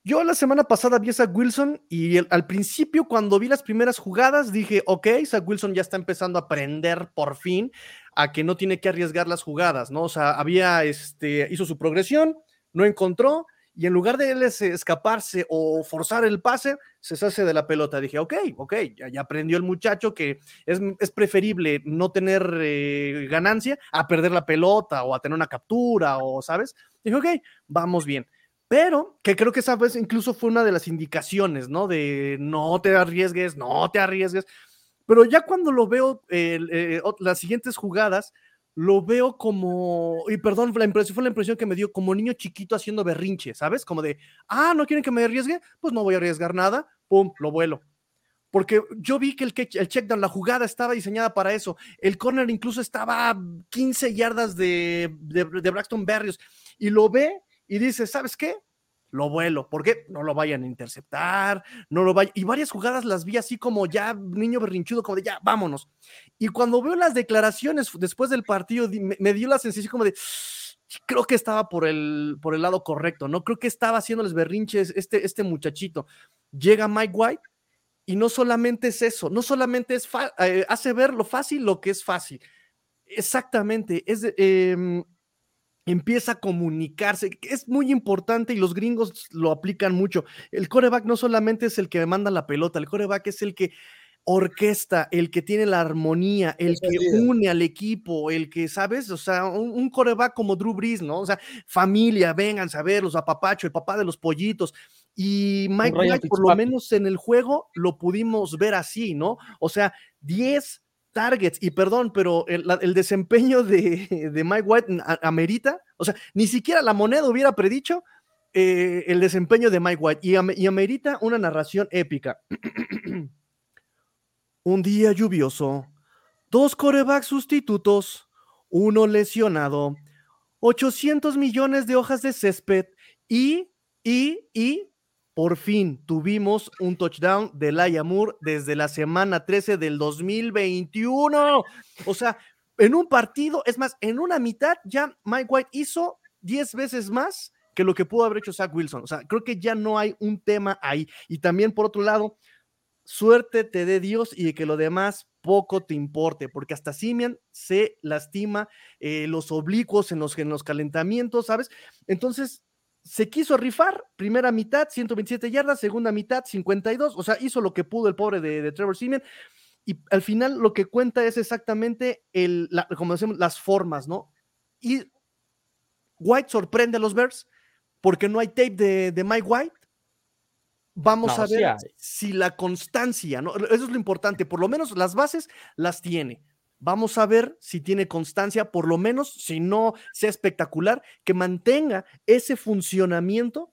Yo la semana pasada vi a Zach Wilson y al principio cuando vi las primeras jugadas dije, ok, Zach Wilson ya está empezando a aprender por fin a que no tiene que arriesgar las jugadas, ¿no? O sea, había, este, hizo su progresión, no encontró y en lugar de él escaparse o forzar el pase, se hace de la pelota. Dije, ok, ok, ya, aprendió el muchacho que es, preferible no tener eh, ganancia a perder la pelota o a tener una captura o, ¿sabes? Dije, ok, vamos bien pero que creo que esa vez incluso fue una de las indicaciones, ¿no? De no te arriesgues, no te arriesgues. Pero ya cuando lo veo, eh, las siguientes jugadas, lo veo como, y perdón, la impresión, fue la impresión que me dio como niño chiquito haciendo berrinche, ¿sabes? Como de, ah, ¿no quieren que me arriesgue? Pues no voy a arriesgar nada, pum, lo vuelo. Porque yo vi que el, el checkdown, la jugada estaba diseñada para eso. El corner incluso estaba 15 yardas de, de, de Braxton Berrios y lo ve y dice, ¿sabes qué? Lo vuelo, porque no lo vayan a interceptar, no lo vayan. Y varias jugadas las vi así como ya niño berrinchudo, como de ya, vámonos. Y cuando veo las declaraciones después del partido, me, dio la sensación como de, creo que estaba por el, por el lado correcto, ¿no? Creo que estaba haciéndoles berrinches este, este muchachito. Llega Mike White y no solamente es eso, no solamente es eh, hace ver lo fácil lo que es fácil. Exactamente, es eh, empieza a comunicarse, es muy importante y los gringos lo aplican mucho. El coreback no solamente es el que manda la pelota, el coreback es el que orquesta, el que tiene la armonía, el que une al equipo, el que, ¿sabes? O sea, un, coreback como Drew Brees, ¿no? O sea, familia, vengan a ver los apapacho, el papá de los pollitos. Y Mike White, por lo menos en el juego, lo pudimos ver así, ¿no? O sea, 10 targets, y perdón, pero el, desempeño de, de Mike White amerita, o sea, ni siquiera la moneda hubiera predicho eh, el desempeño de Mike White, y, y amerita una narración épica. Un día lluvioso, dos corebacks sustitutos, uno lesionado, 800 millones de hojas de césped y, y, y, por fin tuvimos un touchdown de Laia Moore desde la semana 13 del 2021. O sea, en un partido, es más, en una mitad ya Mike White hizo 10 veces más que lo que pudo haber hecho Zach Wilson. O sea, creo que ya no hay un tema ahí. Y también, por otro lado, suerte te dé Dios y que lo demás poco te importe, porque hasta Simian se lastima eh, los oblicuos en los, en los calentamientos, ¿sabes? Entonces, se quiso rifar, primera mitad, 127 yardas, segunda mitad, 52, o sea, hizo lo que pudo el pobre de, de Trevor Simeon, y al final lo que cuenta es exactamente, el, la- como decimos, las formas, ¿no? Y White sorprende a los Bears porque no hay tape de, de Mike White. Vamos No, a ver si la constancia, ¿no? Eso es lo importante, por lo menos las bases las tiene. Vamos a ver si tiene constancia, por lo menos, si no sea espectacular, que mantenga ese funcionamiento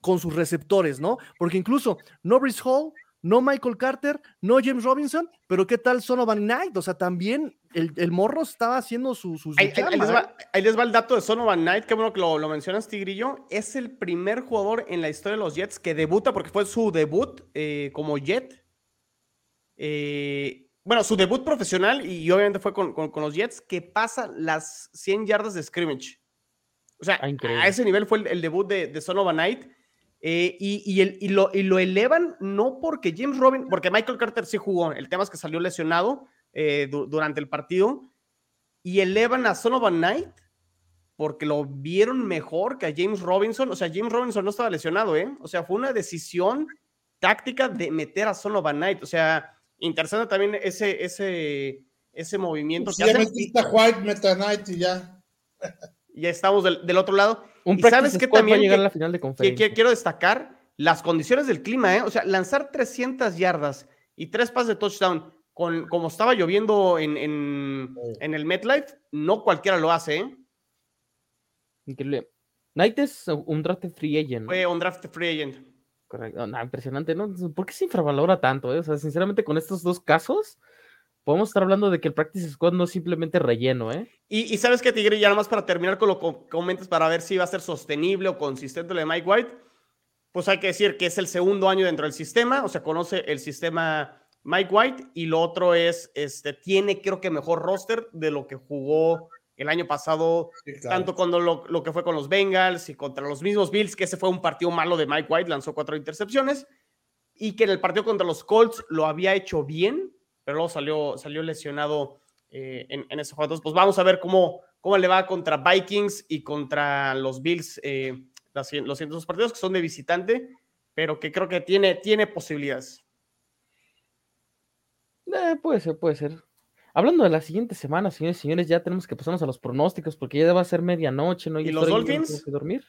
con sus receptores, ¿no? Porque incluso no Brice Hall, no Michael Carter, no James Robinson, pero ¿qué tal Sonovan Knight? O sea, también el, el morro estaba haciendo su, su, su Ahí, ahí- ahí chamba, les ¿eh? va, ahí les va el dato de Sonovan Knight, qué bueno que lo, lo mencionas, Tigrillo. Es el primer jugador en la historia de los Jets que debuta, porque fue su debut eh, como Jet. Eh, bueno, su debut profesional y obviamente fue con, con- con los Jets, que pasa las 100 yardas de scrimmage. O sea, Ah, a ese nivel fue el, el debut de, de Sonovan Knight. eh, y, y el- y lo, y lo elevan no porque James Robin, porque Michael Carter sí jugó, el tema es que salió lesionado eh, du- durante el partido, y elevan a Sonovan Knight porque lo vieron mejor que a James Robinson. O sea, James Robinson no estaba lesionado, ¿eh? O sea, fue una decisión táctica de meter a Sonovan Knight. O sea, interesante también ese, ese, ese movimiento que ya hacen. metiste a White, Meta Knight y ya. Ya estamos del, del otro lado. Un ¿Y sabes a también llegar que- a la final de que, conferencia. que quiero destacar las condiciones del clima, ¿eh? O sea, lanzar 300 yardas y tres pases de touchdown con como estaba lloviendo en, en, en el MetLife, no cualquiera lo hace, ¿eh? Increíble. Knight es un draft free agent. Fue un draft free agent. Correcto. No, impresionante, ¿no? ¿Por qué se infravalora tanto? eh? O sea, sinceramente, con estos dos casos, podemos estar hablando de que el Practice Squad no es simplemente relleno, ¿eh? Y, sabes que Tigre, ya nada más para terminar con lo que comentas para ver si va a ser sostenible o consistente lo de Mike White, pues hay que decir que es el segundo año dentro del sistema, o sea, conoce el sistema Mike White y lo otro es, este, tiene creo que mejor roster de lo que jugó el año pasado, Sí, claro. tanto cuando lo, lo que fue con los Bengals y contra los mismos Bills, que ese fue un partido malo de Mike White, lanzó cuatro intercepciones, y que en el partido contra los Colts lo había hecho bien, pero luego salió, salió lesionado eh, en, en ese juego. Entonces, pues vamos a ver cómo, cómo le va contra Vikings y contra los Bills, eh, los siguientes dos partidos que son de visitante, pero que creo que tiene, tiene posibilidades. Eh, puede ser, puede ser. Hablando de la siguiente semana, señores y señores, ya tenemos que pasarnos a los pronósticos porque ya va a ser medianoche, ¿no? ¿Y Ya los Dolphins? que dormir.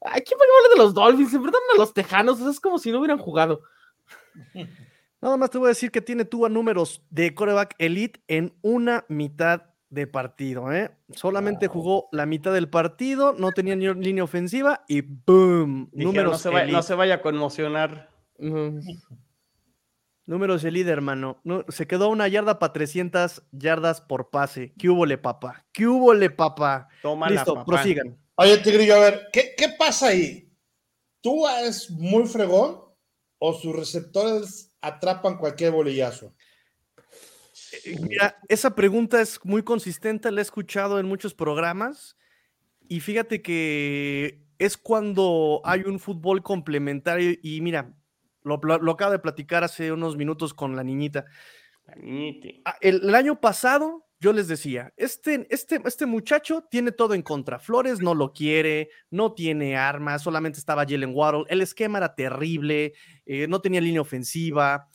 Ay, ¿quién va a hablar de los Dolphins? Enfrentan a los Tejanos, o sea, es como si no hubieran jugado. Nada más te voy a decir que tiene tú a números de coreback elite en una mitad de partido, ¿eh? Solamente Wow. jugó la mitad del partido, no tenía ni línea ofensiva y ¡boom! Dijeron, Números no, se va- elite. no se vaya a conmocionar. Números elite, hermano. No, se quedó una yarda para 300 yardas por pase. ¿Qué hubo le, papá? ¿Qué hubo le, papá? Tómala, Listo, papá. prosigan. Oye, Tigrillo, a ver, ¿qué, qué pasa ahí? ¿Tú es muy fregón o sus receptores atrapan cualquier bolillazo? Eh, Mira, esa pregunta es muy consistente, la he escuchado en muchos programas y fíjate que es cuando hay un fútbol complementario y mira, lo, pla- lo acabo de platicar hace unos minutos con la niñita. Manite. Ah, El, el año pasado yo les decía, este, este, este muchacho tiene todo en contra. Flores no lo quiere, no tiene armas, solamente estaba Jalen Waddle, el esquema era terrible, eh, no tenía línea ofensiva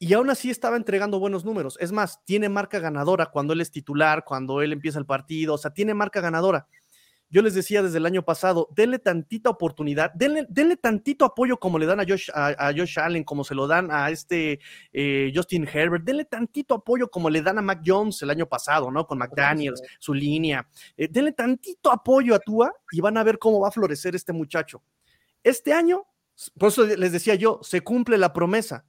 y aún así estaba entregando buenos números. Es más, tiene marca ganadora cuando él es titular, cuando él empieza el partido, o sea, tiene marca ganadora. Yo les decía desde el año pasado, denle tantita oportunidad, denle, denle tantito apoyo como le dan a Josh, a, Josh Allen, como se lo dan a este eh, Justin Herbert, denle tantito apoyo como le dan a Mac Jones el año pasado, ¿no? Con McDaniels, su línea. Eh, denle tantito apoyo a Tua y van a ver cómo va a florecer este muchacho. Este año, por eso les decía yo, se cumple la promesa.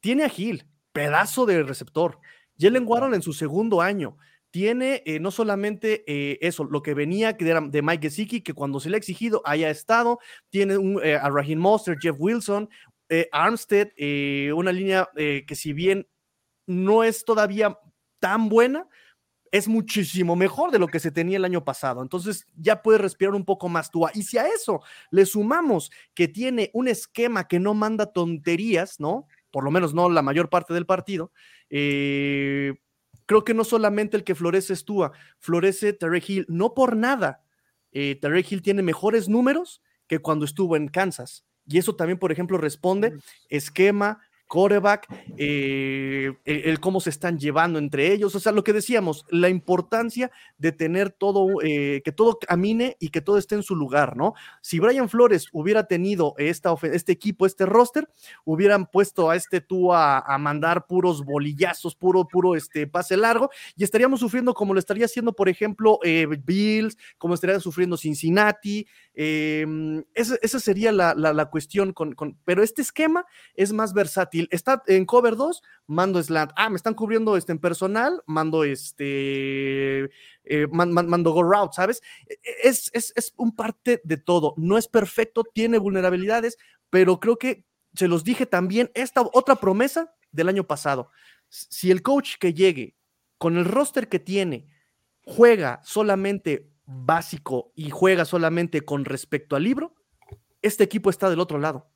Tiene a Gil, pedazo de receptor. Jalen Warren en su segundo año tiene eh, no solamente eh, eso, lo que venía era de Mike Gesicki, que cuando se le ha exigido haya estado, tiene un, eh, a Raheem Monster, Jeff Wilson, Armstead, una línea que si bien no es todavía tan buena, es muchísimo mejor de lo que se tenía el año pasado. Entonces ya puede respirar un poco más tú. Y si a eso le sumamos que tiene un esquema que no manda tonterías, ¿no? Por lo menos no la mayor parte del partido, eh, creo que no solamente el que florece es Tua, florece Terry Hill, no por nada. Eh, Terry Hill tiene mejores números que cuando estuvo en Kansas. Y eso también, por ejemplo, responde esquema, coreback, eh, el, cómo se están llevando entre ellos, o sea, lo que decíamos, la importancia de tener todo, eh, que todo camine y que todo esté en su lugar, ¿no? Si Brian Flores hubiera tenido esta, este equipo, este roster, hubieran puesto a este tú a, mandar puros bolillazos, puro, puro este pase largo, y estaríamos sufriendo como lo estaría haciendo, por ejemplo, eh, Bills, como estaría sufriendo Cincinnati, em, esa, sería la, cuestión, con, pero este esquema es más versátil Está en cover 2, mando slant. Ah, me están cubriendo este en personal, mando este, eh, mando go route, ¿sabes? E, e, es, es, es un parte de todo. No es perfecto, tiene vulnerabilidades, pero creo que se los dije también, esta otra promesa del año pasado. Si el coach que llegue con el roster que tiene juega solamente básico y juega solamente con respecto al libro, este equipo está del otro lado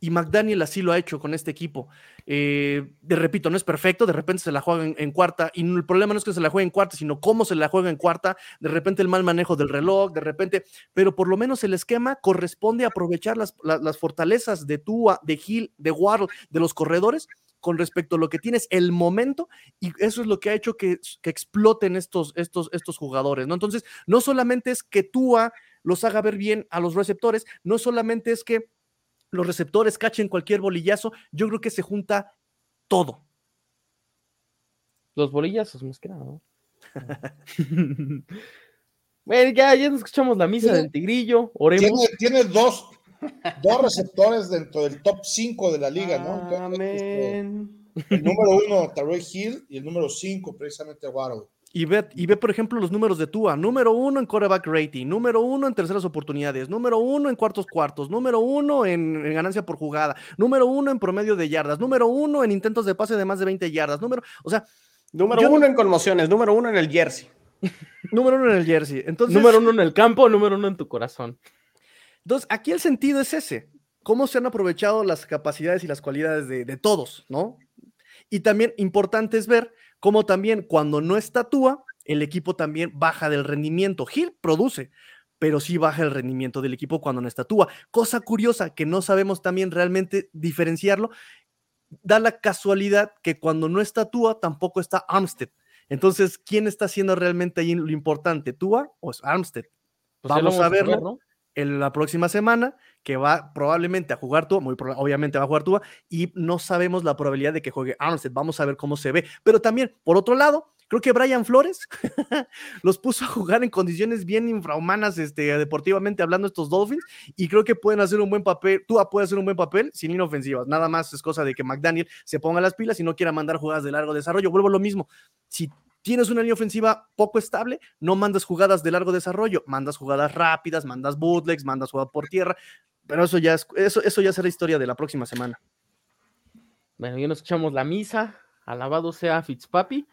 y McDaniel así lo ha hecho con este equipo. Eh, de repito, no es perfecto, de repente se la juega en, cuarta, y el problema no es que se la juegue en cuarta, sino cómo se la juega en cuarta, de repente el mal manejo del reloj, de repente, pero por lo menos el esquema corresponde a aprovechar las, fortalezas de Tua, de Hill, de Waddle, de los corredores, con respecto a lo que tienes, el momento, y eso es lo que ha hecho que, que exploten estos, estos, estos jugadores, ¿no? Entonces, no solamente es que Tua los haga ver bien a los receptores, no solamente es que los receptores cachen cualquier bolillazo, yo creo que se junta todo. Los bolillazos, más que nada, ¿no? bueno, ya, ya escuchamos la misa del tigrillo, oremos. Tiene, dos, dos receptores dentro del top 5 de la liga, ¿no? Este, el número uno, Tarek Hill, y el número 5, precisamente Waddle. Y ve, y ve, por ejemplo, los números de Tua. Número uno en quarterback rating, número uno en terceras oportunidades, número uno en cuartos cuartos, número uno en, ganancia por jugada, número uno en promedio de yardas, número uno en intentos de pase de más de 20 yardas, número, o sea... Número uno en conmociones, número uno en el jersey. número uno en el jersey. Entonces, número uno en el campo, número uno en tu corazón. Entonces, aquí el sentido es ese. ¿Cómo se han aprovechado las capacidades y las cualidades de, de todos, no? Y también importante es ver como también cuando no estatúa, el equipo también baja del rendimiento. Gil produce, pero sí baja el rendimiento del equipo cuando no estatúa. Cosa curiosa que no sabemos también realmente diferenciarlo. Da la casualidad que cuando no estatúa tampoco está Armstead. Entonces, ¿quién está haciendo realmente ahí lo importante? ¿Tua o es Armstead? Pues vamos, a verlo en la próxima semana, que va probablemente a jugar Tua, muy obviamente va a jugar Tua, y no sabemos la probabilidad de que juegue Armstead. Vamos a ver cómo se ve. Pero también, por otro lado, creo que Brian Flores los puso a jugar en condiciones bien infrahumanas, este, deportivamente hablando, estos Dolphins, y creo que pueden hacer un buen papel. Tua puede hacer un buen papel sin inofensivas. Nada más es cosa de que McDaniel se ponga las pilas y no quiera mandar jugadas de largo desarrollo. Vuelvo lo mismo. Si tienes una línea ofensiva poco estable, no mandas jugadas de largo desarrollo, mandas jugadas rápidas, mandas bootlegs, mandas jugadas por tierra, pero eso ya es, eso, eso ya será historia de la próxima semana. Bueno, ya nos escuchamos la misa, alabado sea Fitzpapi.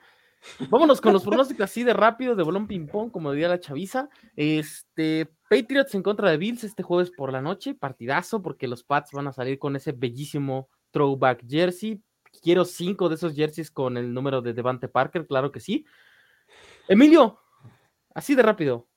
Vámonos con los pronósticos así de rápido, de bolón ping-pong, como diría la chaviza. Este, Patriots en contra de Bills este jueves por la noche, partidazo, porque los Pats van a salir con ese bellísimo throwback jersey quiero cinco de esos jerseys con el número de Devante Parker, claro que sí. Emilio, así de rápido.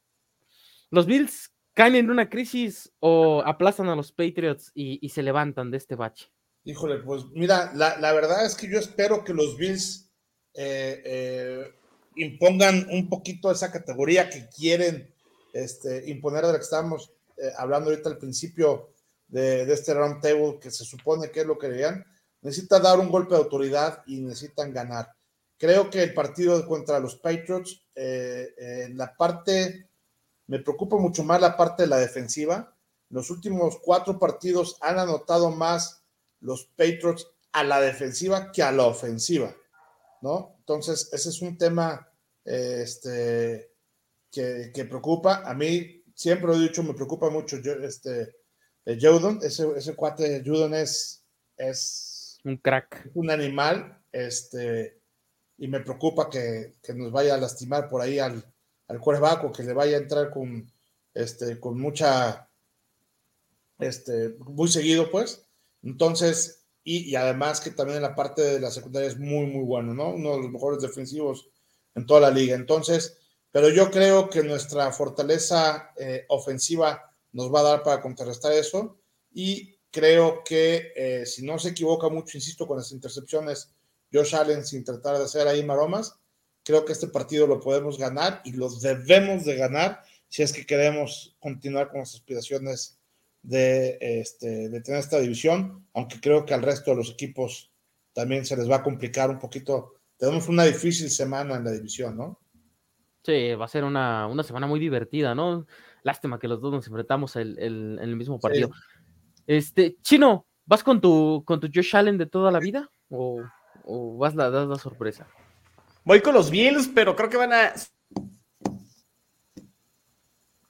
¿Los Bills caen en una crisis o aplazan a los Patriots y, se levantan de este bache? Híjole, pues mira, la, verdad es que yo espero que los Bills eh, eh, impongan un poquito esa categoría que quieren este, imponer de lo que estábamos eh, hablando ahorita al principio de, de este round table, que se supone que es lo que querían, necesita dar un golpe de autoridad y necesitan ganar. Creo que el partido contra los Patriots, eh, la parte, me preocupa mucho más la parte de la defensiva. Los últimos cuatro partidos han anotado más los Patriots a la defensiva que a la ofensiva, ¿no? Entonces, ese es un tema eh, este, que, que, preocupa. A mí, siempre lo he dicho, me preocupa mucho yo, este, Judon, ese, ese cuate Judon es, es un crack. Un animal, este, y me preocupa que, que nos vaya a lastimar por ahí al, al o que le vaya a entrar con, este, con mucha, este, muy seguido, pues. Entonces, y, además que también en la parte de la secundaria es muy, muy bueno, ¿no? Uno de los mejores defensivos en toda la liga. Entonces, pero yo creo que nuestra fortaleza eh, ofensiva nos va a dar para contrarrestar eso y creo que eh, si no se equivoca mucho, insisto, con las intercepciones, Josh Allen sin tratar de hacer ahí maromas, creo que este partido lo podemos ganar y lo debemos de ganar si es que queremos continuar con las aspiraciones de, este, de tener esta división, aunque creo que al resto de los equipos también se les va a complicar un poquito. Tenemos una difícil semana en la división, ¿no? Sí, va a ser una, una semana muy divertida, ¿no? Lástima que los dos nos enfrentamos el, el, en el mismo partido. Sí. Este, Chino, ¿vas con tu, con tu Josh Allen de toda la vida? ¿O, o vas a dar la sorpresa? Voy con los Bills, pero creo que van a.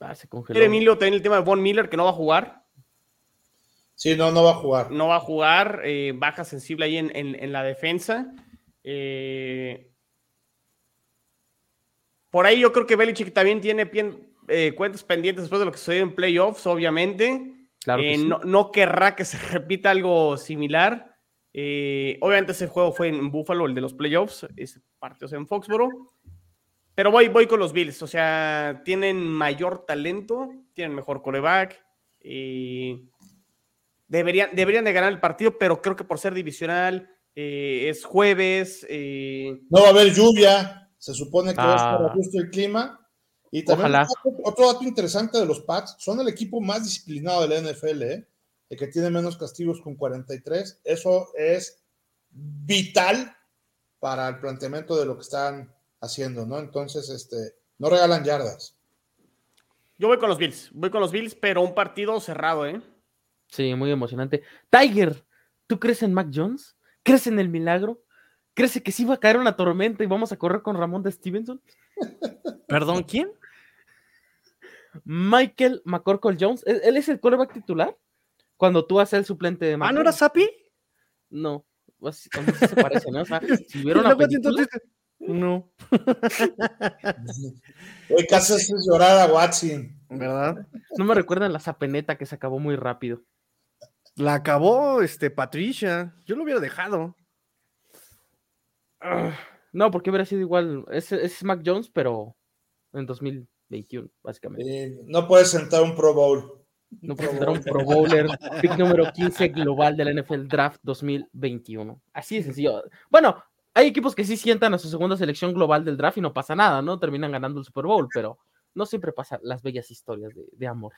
Ah, se congeló. Emilio tiene el tema de Von Miller que no va a jugar. Sí, no, no va a jugar. No va a jugar, eh, baja sensible ahí en, en, en la defensa. Eh, por ahí yo creo que Belichick también tiene pien, eh, cuentas pendientes después de lo que sucedió en playoffs, obviamente. Claro que Eh, sí. no, no querrá que se repita algo similar. Eh, obviamente ese juego fue en Buffalo, el de los playoffs, ese partido es en Foxboro. Pero voy, voy con los Bills, o sea, tienen mayor talento, tienen mejor coreback. eh, deberían, deberían de ganar el partido, pero creo que por ser divisional, eh, es jueves. eh, No va a haber lluvia, se supone que va a estar Ah. a el clima. Y también Ojalá. otro, otro dato interesante de los Pats, son el equipo más disciplinado de la NFL, ¿eh? el que tiene menos castigos con 43. Eso es vital para el planteamiento de lo que están haciendo, ¿no? Entonces, este, no regalan yardas. yo voy con los Bills, voy con los Bills, pero un partido cerrado, ¿eh? Sí, muy emocionante. Tiger, ¿tú crees en Mac Jones? ¿Crees en el milagro? ¿Crees que sí va a caer una tormenta y vamos a correr con Ramón de Stevenson? ¿Perdón, quién? Michael McCorkle Jones, ¿él, él es el quarterback titular? Cuando tú haces el suplente de Mac Ah, ¿no era. Sapi? No, pues, a mí sí se parece, ¿no? O sea, si película, entonces, No, Hoy casi haces llorar a Watson. ¿verdad? no me recuerdan la zapeneta que se acabó muy rápido. La acabó este, Patricia. Yo lo hubiera dejado. Ah, No, porque hubiera sido igual. Es, es Mac Jones, pero en 2021, básicamente. Eh, no puedes sentar un Pro Bowl. No puede ser un Pro Bowler, pick número 15 global del NFL Draft 2021. Así de sencillo. Bueno, hay equipos que sí sientan a su segunda selección global del draft y no pasa nada, ¿no? Terminan ganando el Super Bowl, pero no siempre pasa las bellas historias de, de amor.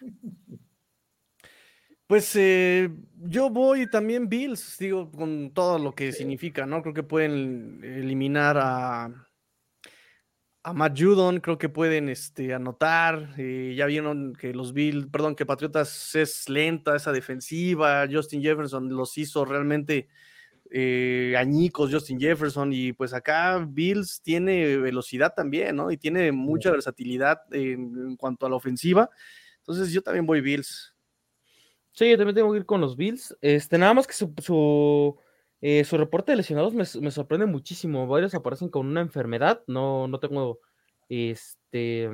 Pues eh, yo voy también Bills, digo, con todo lo que significa, ¿no? Creo que pueden eliminar a, a Matt Judon, creo que pueden este, anotar. eh, ya vieron que los Bills, perdón, que Patriotas es lenta esa defensiva. Justin Jefferson los hizo realmente eh, añicos, Justin Jefferson. Y pues acá Bills tiene velocidad también, ¿no? Y tiene mucha versatilidad en, en cuanto a la ofensiva. Entonces yo también voy Bills. Sí, yo también tengo que ir con los Bills. Este, nada más que su, su, eh, su reporte de lesionados me, me sorprende muchísimo. Varios aparecen con una enfermedad. No, no tengo este,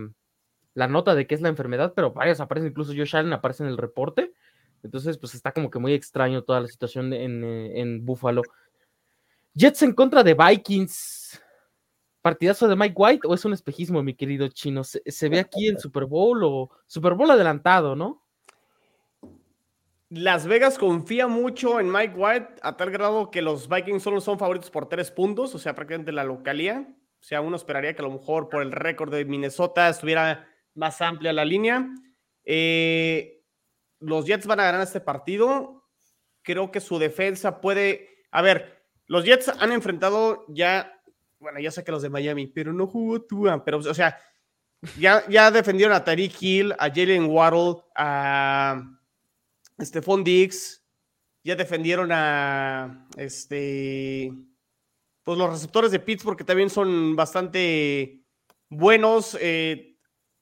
la nota de qué es la enfermedad, pero varios aparecen. Incluso Josh Allen aparece en el reporte. Entonces, pues está como que muy extraño toda la situación en, eh, en Buffalo. Jets en contra de Vikings. ¿Partidazo de Mike White o es un espejismo, mi querido chino? ¿Se, se ve aquí el Super Bowl o Super Bowl adelantado, no? Las Vegas confía mucho en Mike White a tal grado que los Vikings solo son favoritos por tres puntos, o sea, prácticamente la localía. O sea, uno esperaría que a lo mejor por el récord de Minnesota estuviera más amplia la línea. Eh, los Jets van a ganar este partido. Creo que su defensa puede. A ver, los Jets han enfrentado ya. Bueno, ya sé que los de Miami, pero no jugó Tua. Pero, o sea, ya, ya defendieron a Tariq Hill, a Jalen Waddle, a Stephon Diggs. Ya defendieron a este. Pues los receptores de Pittsburgh, que también son bastante buenos. Eh,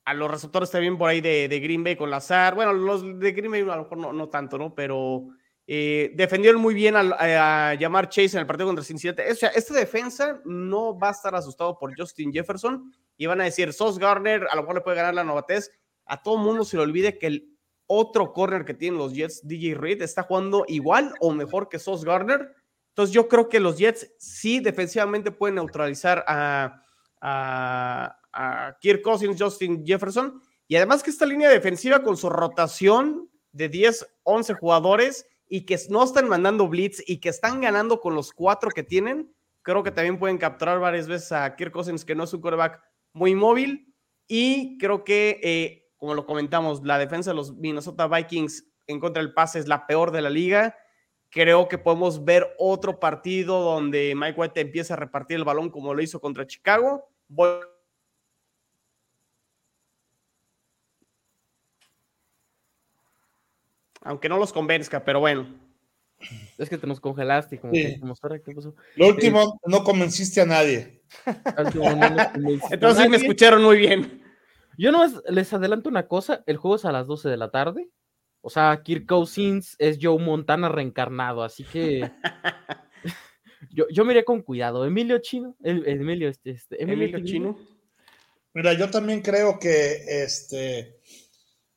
a los receptores también por ahí de, Green Bay con Lazar. Bueno, los de Green Bay a lo mejor no, tanto, ¿no? Pero eh, defendieron muy bien a, llamar Chase en el partido contra Cincinnati. O sea, esta defensa no va a estar asustado por Justin Jefferson y van a decir, Sos Garner, a lo mejor le puede ganar la novatez. A todo mundo se le olvide que el otro corner que tienen los Jets, DJ Reed, está jugando igual o mejor que Sos Garner. Entonces yo creo que los Jets sí defensivamente pueden neutralizar a, a Kirk Cousins, Justin Jefferson. Y además que esta línea defensiva con su rotación de 10, 11 jugadores y que no están mandando blitz y que están ganando con los cuatro que tienen, creo que también pueden capturar varias veces a Kirk Cousins, que no es un quarterback muy móvil. Y creo que, eh, como lo comentamos, la defensa de los Minnesota Vikings en contra del pase es la peor de la liga. Creo que podemos ver otro partido donde Mike White empieza a repartir el balón como lo hizo contra Chicago. Voy aunque no los convenzca, pero bueno. Es que te nos congelaste. Como, Lo último, no convenciste a nadie. Entonces sí me escucharon muy bien. Yo no les adelanto una cosa, el juego es a las 12 de la tarde. O sea, Kirk Cousins es Joe Montana reencarnado, así que yo, yo me con cuidado. Emilio Chino, Emilio, este, este Emilio, Chino. Mira, yo también creo que este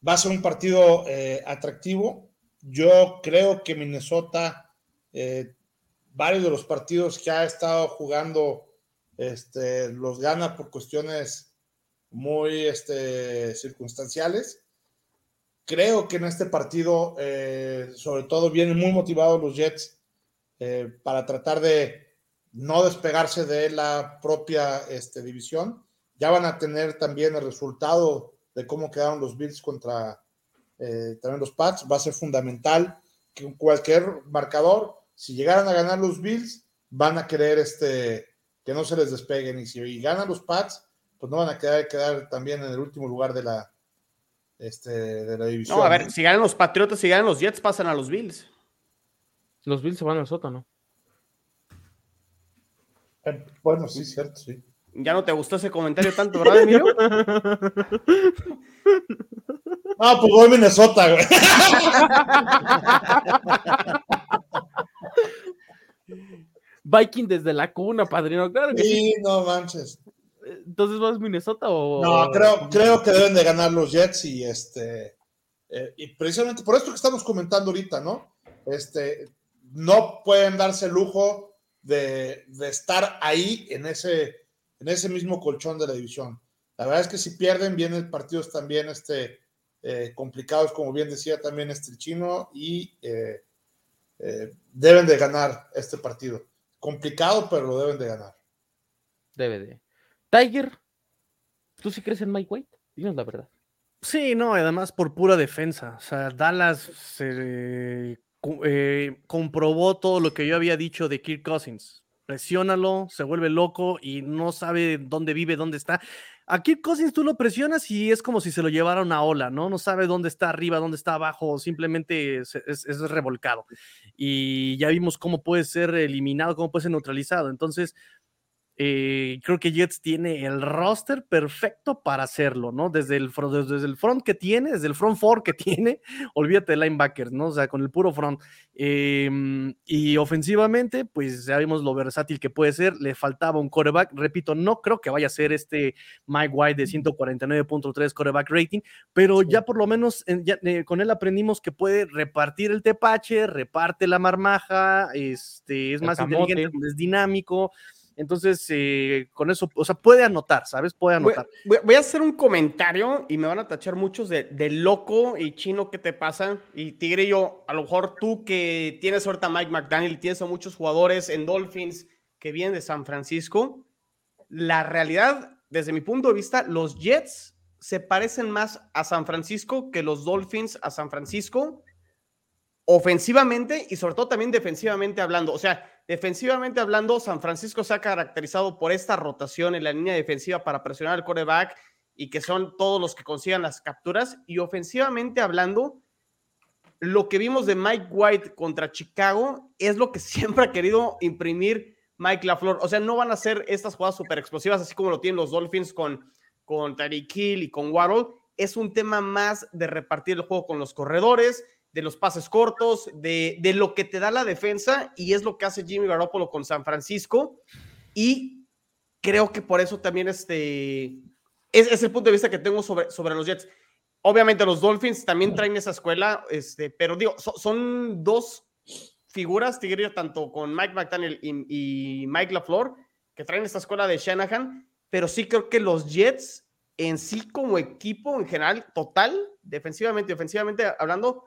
Va a ser un partido eh, atractivo. Yo creo que Minnesota, eh, varios de los partidos que ha estado jugando, este, los gana por cuestiones muy este, circunstanciales. Creo que en este partido, eh, sobre todo, vienen muy motivados los Jets para tratar de no despegarse de la propia este, división. Ya van a tener también el resultado de cómo quedaron los Bills contra eh, también los Pats, va a ser fundamental que cualquier marcador, si llegaran a ganar los Bills, van a querer este, que no se les despeguen y si ganan los Pats, pues no van a quedar, quedar también en el último lugar de la, este, de la división. No, a ver, si ganan los Patriotas, si ganan los Jets, pasan a los Bills. Los Bills se van al sótano. Eh, bueno, sí, cierto, sí. Ya no te gustó ese comentario tanto, ¿verdad, Emilio? Ah, pues voy a Minnesota, güey. Viking desde la cuna, padrino, claro sí. no manches. Entonces vas a Minnesota o. No, creo, creo que deben de ganar los Jets y este. Eh, y precisamente por esto que estamos comentando ahorita, ¿no? Este, no pueden darse el lujo de, de estar ahí en ese en ese mismo colchón de la división. La verdad es que si pierden, vienen partidos también este, eh, complicados, como bien decía también este chino, y eh, deben de ganar este partido. Complicado, pero lo deben de ganar. Debe de. Tiger, ¿tú sí crees en Mike White? Dinos la verdad. Sí, no, además por pura defensa. O sea, Dallas comprobó todo lo que yo había dicho de Kirk Cousins presiónalo, se vuelve loco y no sabe dónde vive, dónde está. Aquí Cousins tú lo presionas y es como si se lo llevara una ola, ¿no? No sabe dónde está arriba, dónde está abajo, simplemente es, es, revolcado. Y ya vimos cómo puede ser eliminado, cómo puede ser neutralizado. Entonces, eh, creo que Jets tiene el roster perfecto para hacerlo, ¿no? Desde el, desde el front que tiene, desde el front four que tiene, olvídate de linebackers, ¿no? O sea, con el puro front. Em, y ofensivamente, pues ya vimos lo versátil que puede ser. Le faltaba un coreback. Repito, no creo que vaya a ser este Mike White de 149.3 coreback rating, pero ya por lo menos eh, con él aprendimos que puede repartir el tepache, reparte la marmaja, este, es más inteligente, es dinámico. Entonces, eh, con eso, o sea, puede anotar, ¿sabes? Puede anotar. Voy, a hacer un comentario y me van a tachar muchos de, loco y chino que te pasa. Y Tigre, yo, a lo mejor tú que tienes ahorita a Mike McDaniel y tienes a muchos jugadores en Dolphins que vienen de San Francisco, la realidad, desde mi punto de vista, los Jets se parecen más a San Francisco que los Dolphins a San Francisco, ofensivamente y sobre todo también defensivamente hablando. O sea, defensivamente hablando, San Francisco se ha caracterizado por esta rotación en la línea defensiva para presionar al coreback y que son todos los que consigan las capturas. Y ofensivamente hablando, lo que vimos de Mike White contra Chicago es lo que siempre ha querido imprimir Mike LaFleur. O sea, no van a ser estas jugadas súper explosivas, así como lo tienen los Dolphins con, con Tyreek Hill y con Waddle. Es un tema más de repartir el juego con los corredores, de los pases cortos, de, de lo que te da la defensa, y es lo que hace Jimmy Garoppolo con San Francisco. Y creo que por eso también este, es, es el punto de vista que tengo sobre, sobre los Jets. Obviamente los Dolphins también traen esa escuela, este, pero digo, son dos figuras, Tigrillo, tanto con Mike McDaniel y, Mike LaFleur, que traen esta escuela de Shanahan, pero sí creo que los Jets en sí como equipo en general, total, defensivamente y ofensivamente hablando,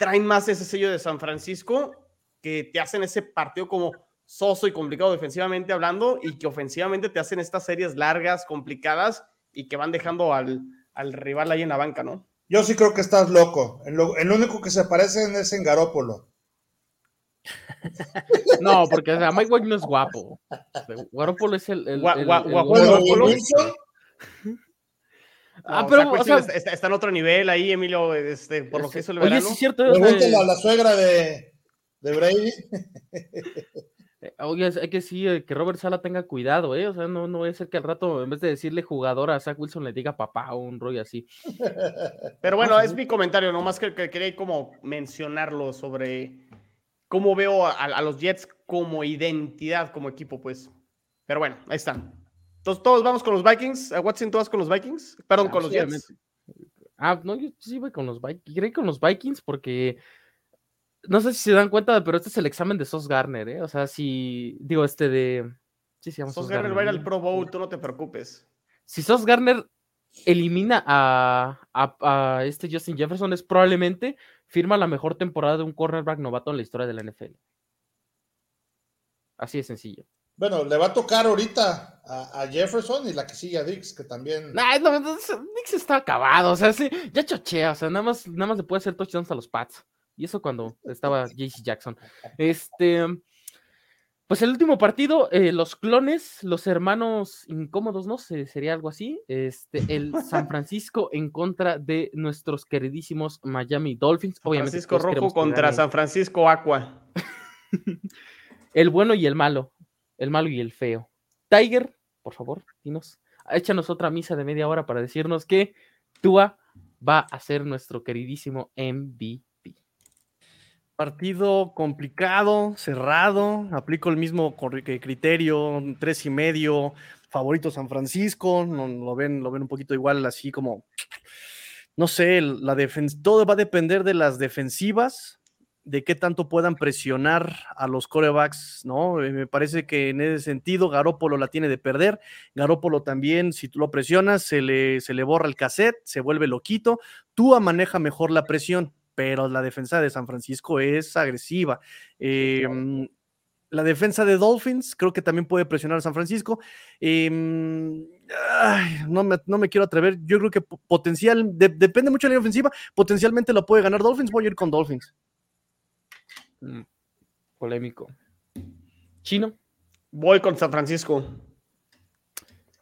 traen más ese sello de San Francisco que te hacen ese partido como soso y complicado defensivamente hablando y que ofensivamente te hacen estas series largas, complicadas y que van dejando al, al rival ahí en la banca, ¿no? Yo sí creo que estás loco. El, el único que se parecen es en Garópolo. No, porque o Mike White no es guapo. Garópolo es el. el, Ah, pero o sea, está, está, en otro nivel ahí, Emilio, este, por lo que hizo el verano. Oye, sí es cierto. Pregúntale a la suegra de, de Brady. Eh, oye, hay que sí, eh, que Robert Sala tenga cuidado, ¿eh? O sea, no, no voy a ser que al rato, en vez de decirle jugador a Zach Wilson, le diga papá o un rollo así. Pero bueno, es mi comentario, nomás que, que quería como mencionarlo sobre cómo veo a, los Jets como identidad, como equipo, pues. Pero bueno, ahí están. Entonces, todos vamos con los Vikings. Watson, ¿tú vas con los Vikings? Perdón, con los Jets. Ah, no, yo sí voy con los Vikings. Iré con los Vikings porque no sé si se dan cuenta, pero este es el examen de Sos Garner, ¿eh? O sea, si digo, este de... Sí, Sos, Garner, va a ir al Pro Bowl, tú no te preocupes. Si Sos Garner elimina a, a, este Justin Jefferson, es probablemente firma la mejor temporada de un cornerback novato en la historia de la NFL. Así de sencillo. Bueno, le va a tocar ahorita a, Jefferson y la que sigue a Dix, que también. Nah, no, Dix está acabado, o sea, sí, ya chochea, o sea, nada más, nada más le puede hacer touchdowns a los Pats. Y eso cuando estaba JC Jackson. Este, pues el último partido, eh, los clones, los hermanos incómodos, ¿no? sería algo así. Este, el San Francisco en contra de nuestros queridísimos Miami Dolphins. Obviamente, Francisco Rojo contra San Francisco Aqua. el bueno y el malo. El malo y el feo. Tiger, por favor, dinos. Échanos otra misa de media hora para decirnos que Tua va a ser nuestro queridísimo MVP. Partido complicado, cerrado. Aplico el mismo criterio, tres y medio. Favorito San Francisco. No, lo ven, lo ven un poquito igual, así como. No sé, la todo va a depender de las defensivas, de qué tanto puedan presionar a los corebacks, ¿no? Eh, me parece que en ese sentido Garópolo la tiene de perder. Garópolo también, si tú lo presionas, se le, se le borra el cassette, se vuelve loquito. Tua maneja mejor la presión pero la defensa de San Francisco es agresiva. Em, la defensa de Dolphins creo que también puede presionar a San Francisco. Em, no, me, quiero atrever. Yo creo que potencial, depende mucho de la ofensiva. Potencialmente lo puede ganar Dolphins. Voy a ir con Dolphins. Mm, polémico. Chino. Voy con San Francisco.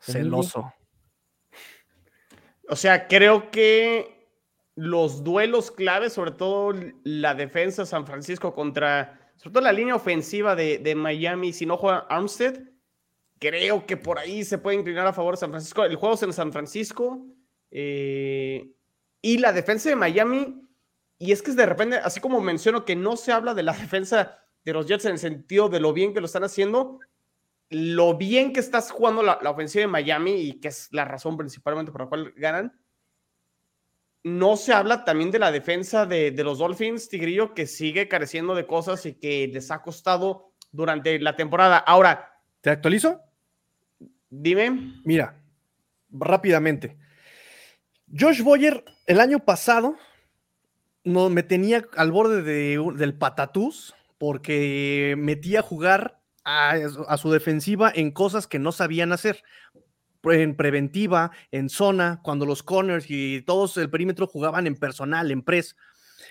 Celoso. O sea, creo que los duelos claves, sobre todo la defensa de San Francisco contra, sobre todo la línea ofensiva de, Miami, si no juega Armstead, creo que por ahí se puede inclinar a favor de San Francisco. El juego es en San Francisco eh, y la defensa de Miami, y es que de repente, así como menciono que no se habla de la defensa de los Jets en el sentido de lo bien que lo están haciendo, lo bien que estás jugando la, la ofensiva de Miami y que es la razón principalmente por la cual ganan no se habla también de la defensa de, los Dolphins, Tigrillo, que sigue careciendo de cosas y que les ha costado durante la temporada. Ahora. ¿Te actualizo? Dime. Mira, rápidamente. Josh Boyer el año pasado no, me tenía al borde del patatús porque metía a jugar a, a, su defensiva en cosas que no sabían hacer. en preventiva, en zona, cuando los corners y todos el perímetro jugaban en personal, en press.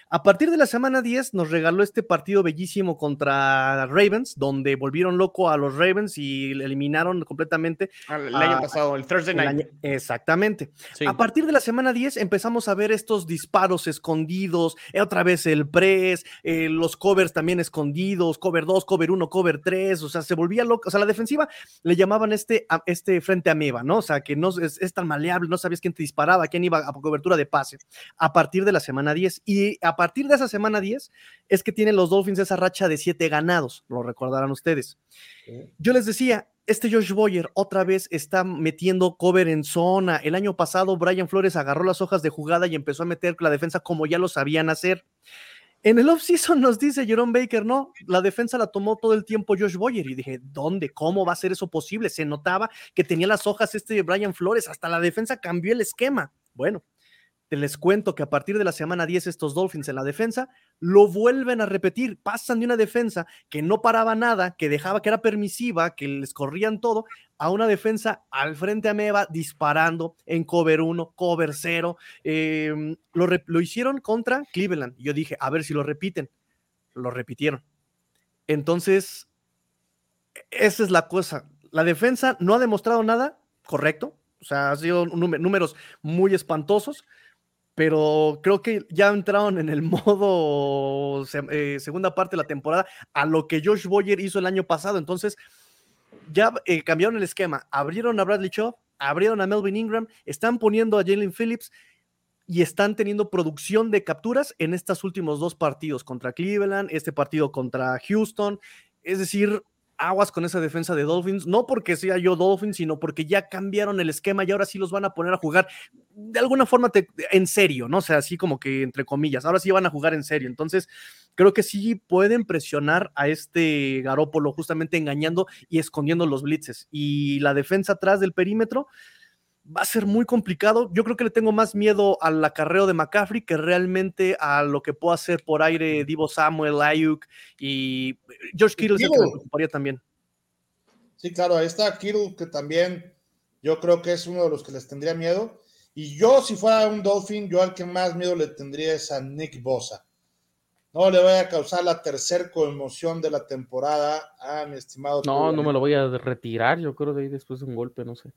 A partir de la semana 10 nos regaló este partido bellísimo contra Ravens, donde volvieron loco a los Ravens y eliminaron completamente. El año pasado, el Thursday night. exactamente. A partir de la semana 10 empezamos a ver estos disparos escondidos, eh, otra vez el press, eh, los covers también escondidos, cover 2, cover 1, cover 3, o sea, se volvía loco. O sea, la defensiva le llamaban este, este frente ameba, ¿no? O sea, que no es, es tan maleable, no sabías quién te disparaba, quién iba a cobertura de pase. A partir de la semana 10 y a partir de esa semana 10 es que tienen los Dolphins esa racha de siete ganados, lo recordarán ustedes. Yo les decía, este Josh Boyer otra vez está metiendo cover en zona. El año pasado Brian Flores agarró las hojas de jugada y empezó a meter la defensa como ya lo sabían hacer. En el offseason nos dice Jerome Baker, no, la defensa la tomó todo el tiempo Josh Boyer. Y dije, ¿dónde? ¿Cómo va a ser eso posible? Se notaba que tenía las hojas este Brian Flores, hasta la defensa cambió el esquema. Bueno, te les cuento que a partir de la semana 10 estos Dolphins en la defensa lo vuelven a repetir, pasan de una defensa que no paraba nada, que dejaba que era permisiva, que les corrían todo, a una defensa al frente a Meva disparando en cover 1, cover 0. Em, lo, lo hicieron contra Cleveland. Yo dije, a ver si lo repiten. Lo repitieron. Entonces, e-, esa es la cosa. La defensa no ha demostrado nada correcto. O sea, ha sido números muy espantosos pero creo que ya entraron en el modo eh, segunda parte de la temporada a lo que Josh Boyer hizo el año pasado. Entonces, ya eh, cambiaron el esquema, abrieron a Bradley Shaw, abrieron a Melvin Ingram, están poniendo a Jalen Phillips y están teniendo producción de capturas en estos últimos dos partidos contra Cleveland, este partido contra Houston. Es decir, aguas con esa defensa de Dolphins, no porque sea yo Dolphins, sino porque ya cambiaron el esquema y ahora sí los van a poner a jugar de alguna forma en serio, ¿no? O sea, así como que entre comillas, ahora sí van a jugar en serio. Entonces, creo que sí pueden presionar a este Garópolo justamente engañando y escondiendo los blitzes. Y la defensa atrás del perímetro, va a ser muy complicado. Yo creo que le tengo más miedo al acarreo de McCaffrey que realmente a lo que pueda hacer por aire Divo Samuel, Ayuk y George Kittle se preocuparía también. Sí, claro, ahí está Kittle que también yo creo que es uno de los que les tendría miedo. Y yo, si fuera un Dolphin, yo al que más miedo le tendría es a Nick Bosa. No le voy a causar la tercer conmoción de la temporada a mi estimado. No, no me lo voy a retirar, yo creo de ahí después de un golpe, no sé.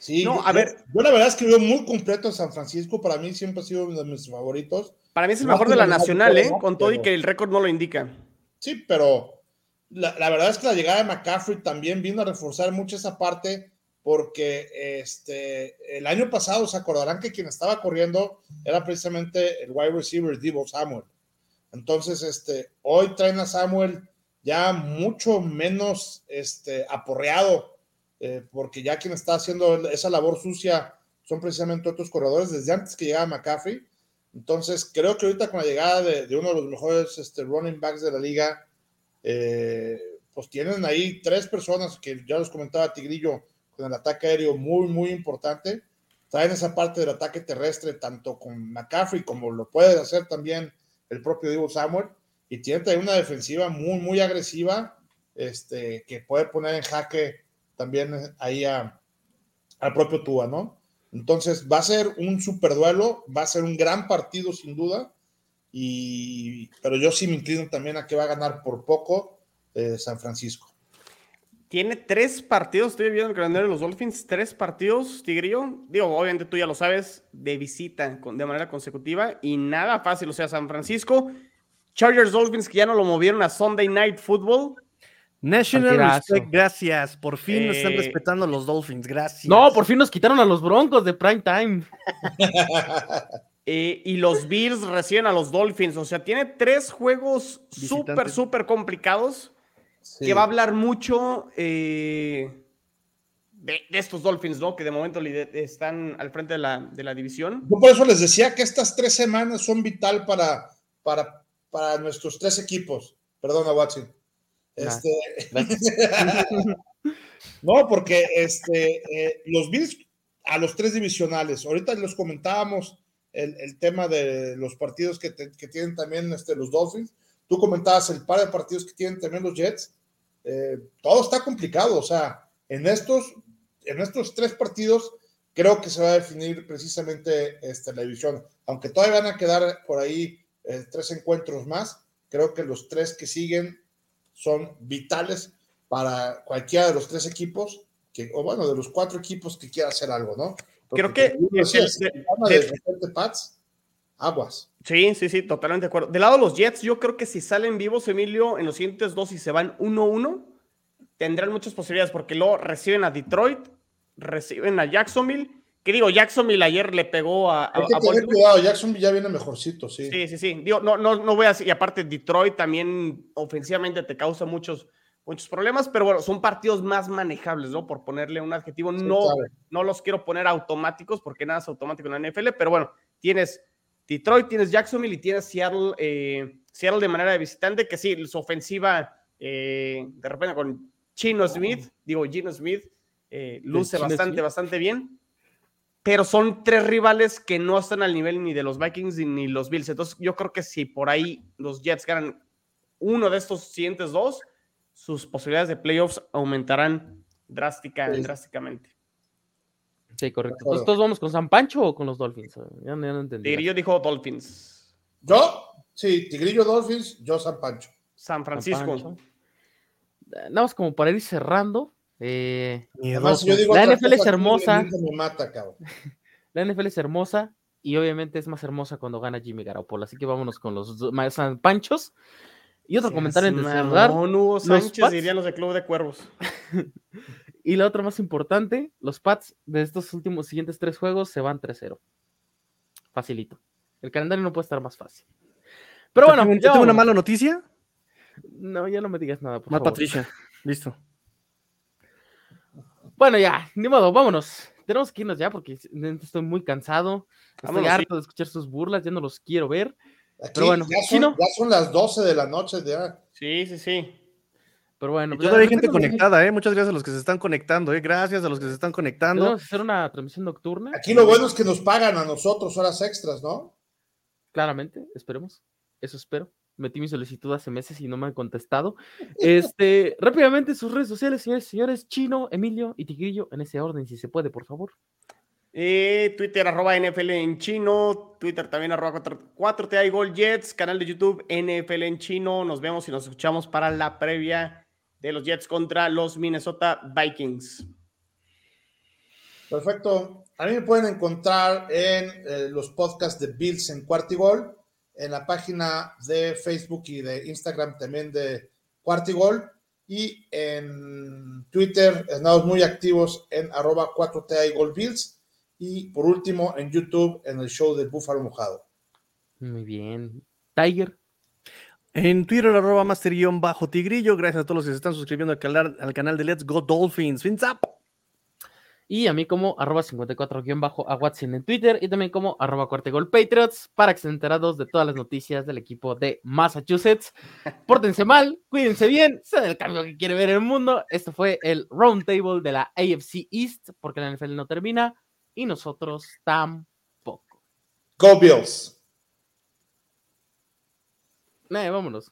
Sí, no, a ver. Yo, la verdad es que veo muy completo en San Francisco. Para mí siempre ha sido uno de mis favoritos. Para mí es el mejor de la nacional, ¿eh? Con todo y que el récord no lo indica. Sí, pero la, verdad es que la llegada de McCaffrey también vino a reforzar mucho esa parte porque este, el año pasado se acordarán que quien estaba corriendo era precisamente el wide receiver Divo Samuel. Entonces, este, hoy traen a Samuel ya mucho menos este, aporreado eh, porque ya quien está haciendo esa labor sucia son precisamente otros corredores desde antes que llegaba McCaffrey. Entonces, creo que ahorita con la llegada de, uno de los mejores este, running backs de la liga, eh, pues tienen ahí tres personas que ya los comentaba Tigrillo con el ataque aéreo muy, muy importante. Traen esa parte del ataque terrestre tanto con McCaffrey como lo puede hacer también el propio Divo Samuel. Y tiene también una defensiva muy, muy agresiva este, que puede poner en jaque también ahí a, al propio Tua, ¿no? Entonces va a ser un super duelo, va a ser un gran partido sin duda, y, pero yo sí me inclino también a que va a ganar por poco eh, San Francisco. Tiene tres partidos, estoy viendo el calendario de los Dolphins, tres partidos, Tigrillo. Digo, obviamente tú ya lo sabes, de visita de manera consecutiva y nada fácil. O sea, San Francisco, Chargers Dolphins que ya no lo movieron a Sunday Night Football. National Respect, gracias. Por fin nos están eh, respetando los Dolphins, gracias. No, por fin nos quitaron a los Broncos de prime time. Eh, y los Bills reciben a los Dolphins. O sea, tiene tres juegos súper, súper complicados. Que va a hablar mucho eh, de, estos Dolphins, ¿no? Que de momento están al frente de la, de la división. Yo por eso les decía que estas tres semanas son vital para, para, para nuestros tres equipos. Perdona, Watson. Este, no, porque este, eh, los Bills a los tres divisionales, ahorita les comentábamos el, tema de los partidos que, tienen también este, los Dolphins, tú comentabas el par de partidos que tienen también los Jets, eh, todo está complicado, o sea, en estos en estos tres partidos creo que se va a definir precisamente este, la división. Aunque todavía van a quedar por ahí eh, tres encuentros más, creo que los tres que siguen son vitales para cualquiera de los tres equipos, que, o bueno, de los cuatro equipos que quiera hacer algo, ¿no? creo que Pats, aguas. Sí, sí, sí, totalmente de acuerdo. Del lado de los Jets, yo creo que si salen vivos, Emilio, en los siguientes dos y se van 1-1, tendrán muchas posibilidades porque luego reciben a Detroit, reciben a Jacksonville. Que digo, Jacksonville ayer le pegó a. Hay que tener cuidado, Jacksonville ya viene mejorcito, sí. Sí, sí, sí. Digo, no, no, no voy a. Y aparte, Detroit también ofensivamente te causa muchos, muchos problemas, pero bueno, son partidos más manejables, ¿no? Por ponerle un adjetivo. no, no los quiero poner automáticos porque nada es automático en la NFL, pero bueno, tienes Detroit, tienes Jacksonville y tienes Seattle, eh, Seattle de manera de visitante, que sí, su ofensiva eh, de repente con Chino Smith, digo Gino Smith, eh, luce bastante, bastante bien. Pero son tres rivales que no están al nivel ni de los Vikings ni los Bills. Entonces, yo creo que si por ahí los Jets ganan uno de estos siguientes dos, sus posibilidades de playoffs aumentarán drástica, drásticamente. Sí, correcto. Entonces, ¿todos vamos con San Pancho o con los Dolphins? Ya, no entendí. Tigrillo dijo Dolphins. ¿Yo? Sí, Tigrillo Dolphins, yo San Pancho. San Francisco. Nada más como para ir cerrando. Eh, la NFL es hermosa. la NFL es hermosa y obviamente es más hermosa cuando gana Jimmy Garoppolo. Así que vámonos con los San Panchos. Y otro comentario en cerrar. Hugo Sánchez dirían los de Club de Cuervos. y la otra más importante, los Pats de estos últimos siguientes tres juegos se van 3-0. Facilito. El calendario no puede estar más fácil. Pero bueno, ¿yo tengo una mala noticia? No, ya no me digas nada, por Patricia, listo. Bueno, ya, ni modo, vámonos. Tenemos que irnos ya porque estoy muy cansado. Estoy harto de escuchar sus burlas, ya no los quiero ver. Pero bueno, ya son, las 12 de la noche ya. Sí, sí, sí. Pero bueno, pues hay gente conectada, ¿eh? Muchas gracias a los que se están conectando, ¿eh? Gracias a los que se están conectando. Vamos a hacer una transmisión nocturna. Aquí lo bueno es que nos pagan a nosotros horas extras, ¿no? Claramente, esperemos. Eso espero metí mi solicitud hace meses y no me han contestado. Este, rápidamente sus redes sociales, señores, señores, Chino, Emilio y Tigrillo, en ese orden, si se puede, por favor. Eh, Twitter arroba NFL en chino, Twitter también arroba 4, t Gol Jets, canal de YouTube NFL en chino. Nos vemos y nos escuchamos para la previa de los Jets contra los Minnesota Vikings. Perfecto. A mí me pueden encontrar en eh, los podcasts de Bills en Cuartigol en la página de Facebook y de Instagram también de Cuartigol y en Twitter estamos muy activos en arroba 4TA Bills y por último en YouTube en el show de Búfalo Mojado. Muy bien. Tiger. En Twitter, arroba master-tigrillo. Gracias a todos los que se están suscribiendo al canal, al canal de Let's Go Dolphins. Fins up y a mí como arroba 54 a Watson en Twitter y también como arroba Gol Patriots para que estén enterados de todas las noticias del equipo de Massachusetts. Pórtense mal, cuídense bien, sea el cambio que quiere ver el mundo. Esto fue el Roundtable de la AFC East porque la NFL no termina y nosotros tampoco. Go Bills. Eh, vámonos.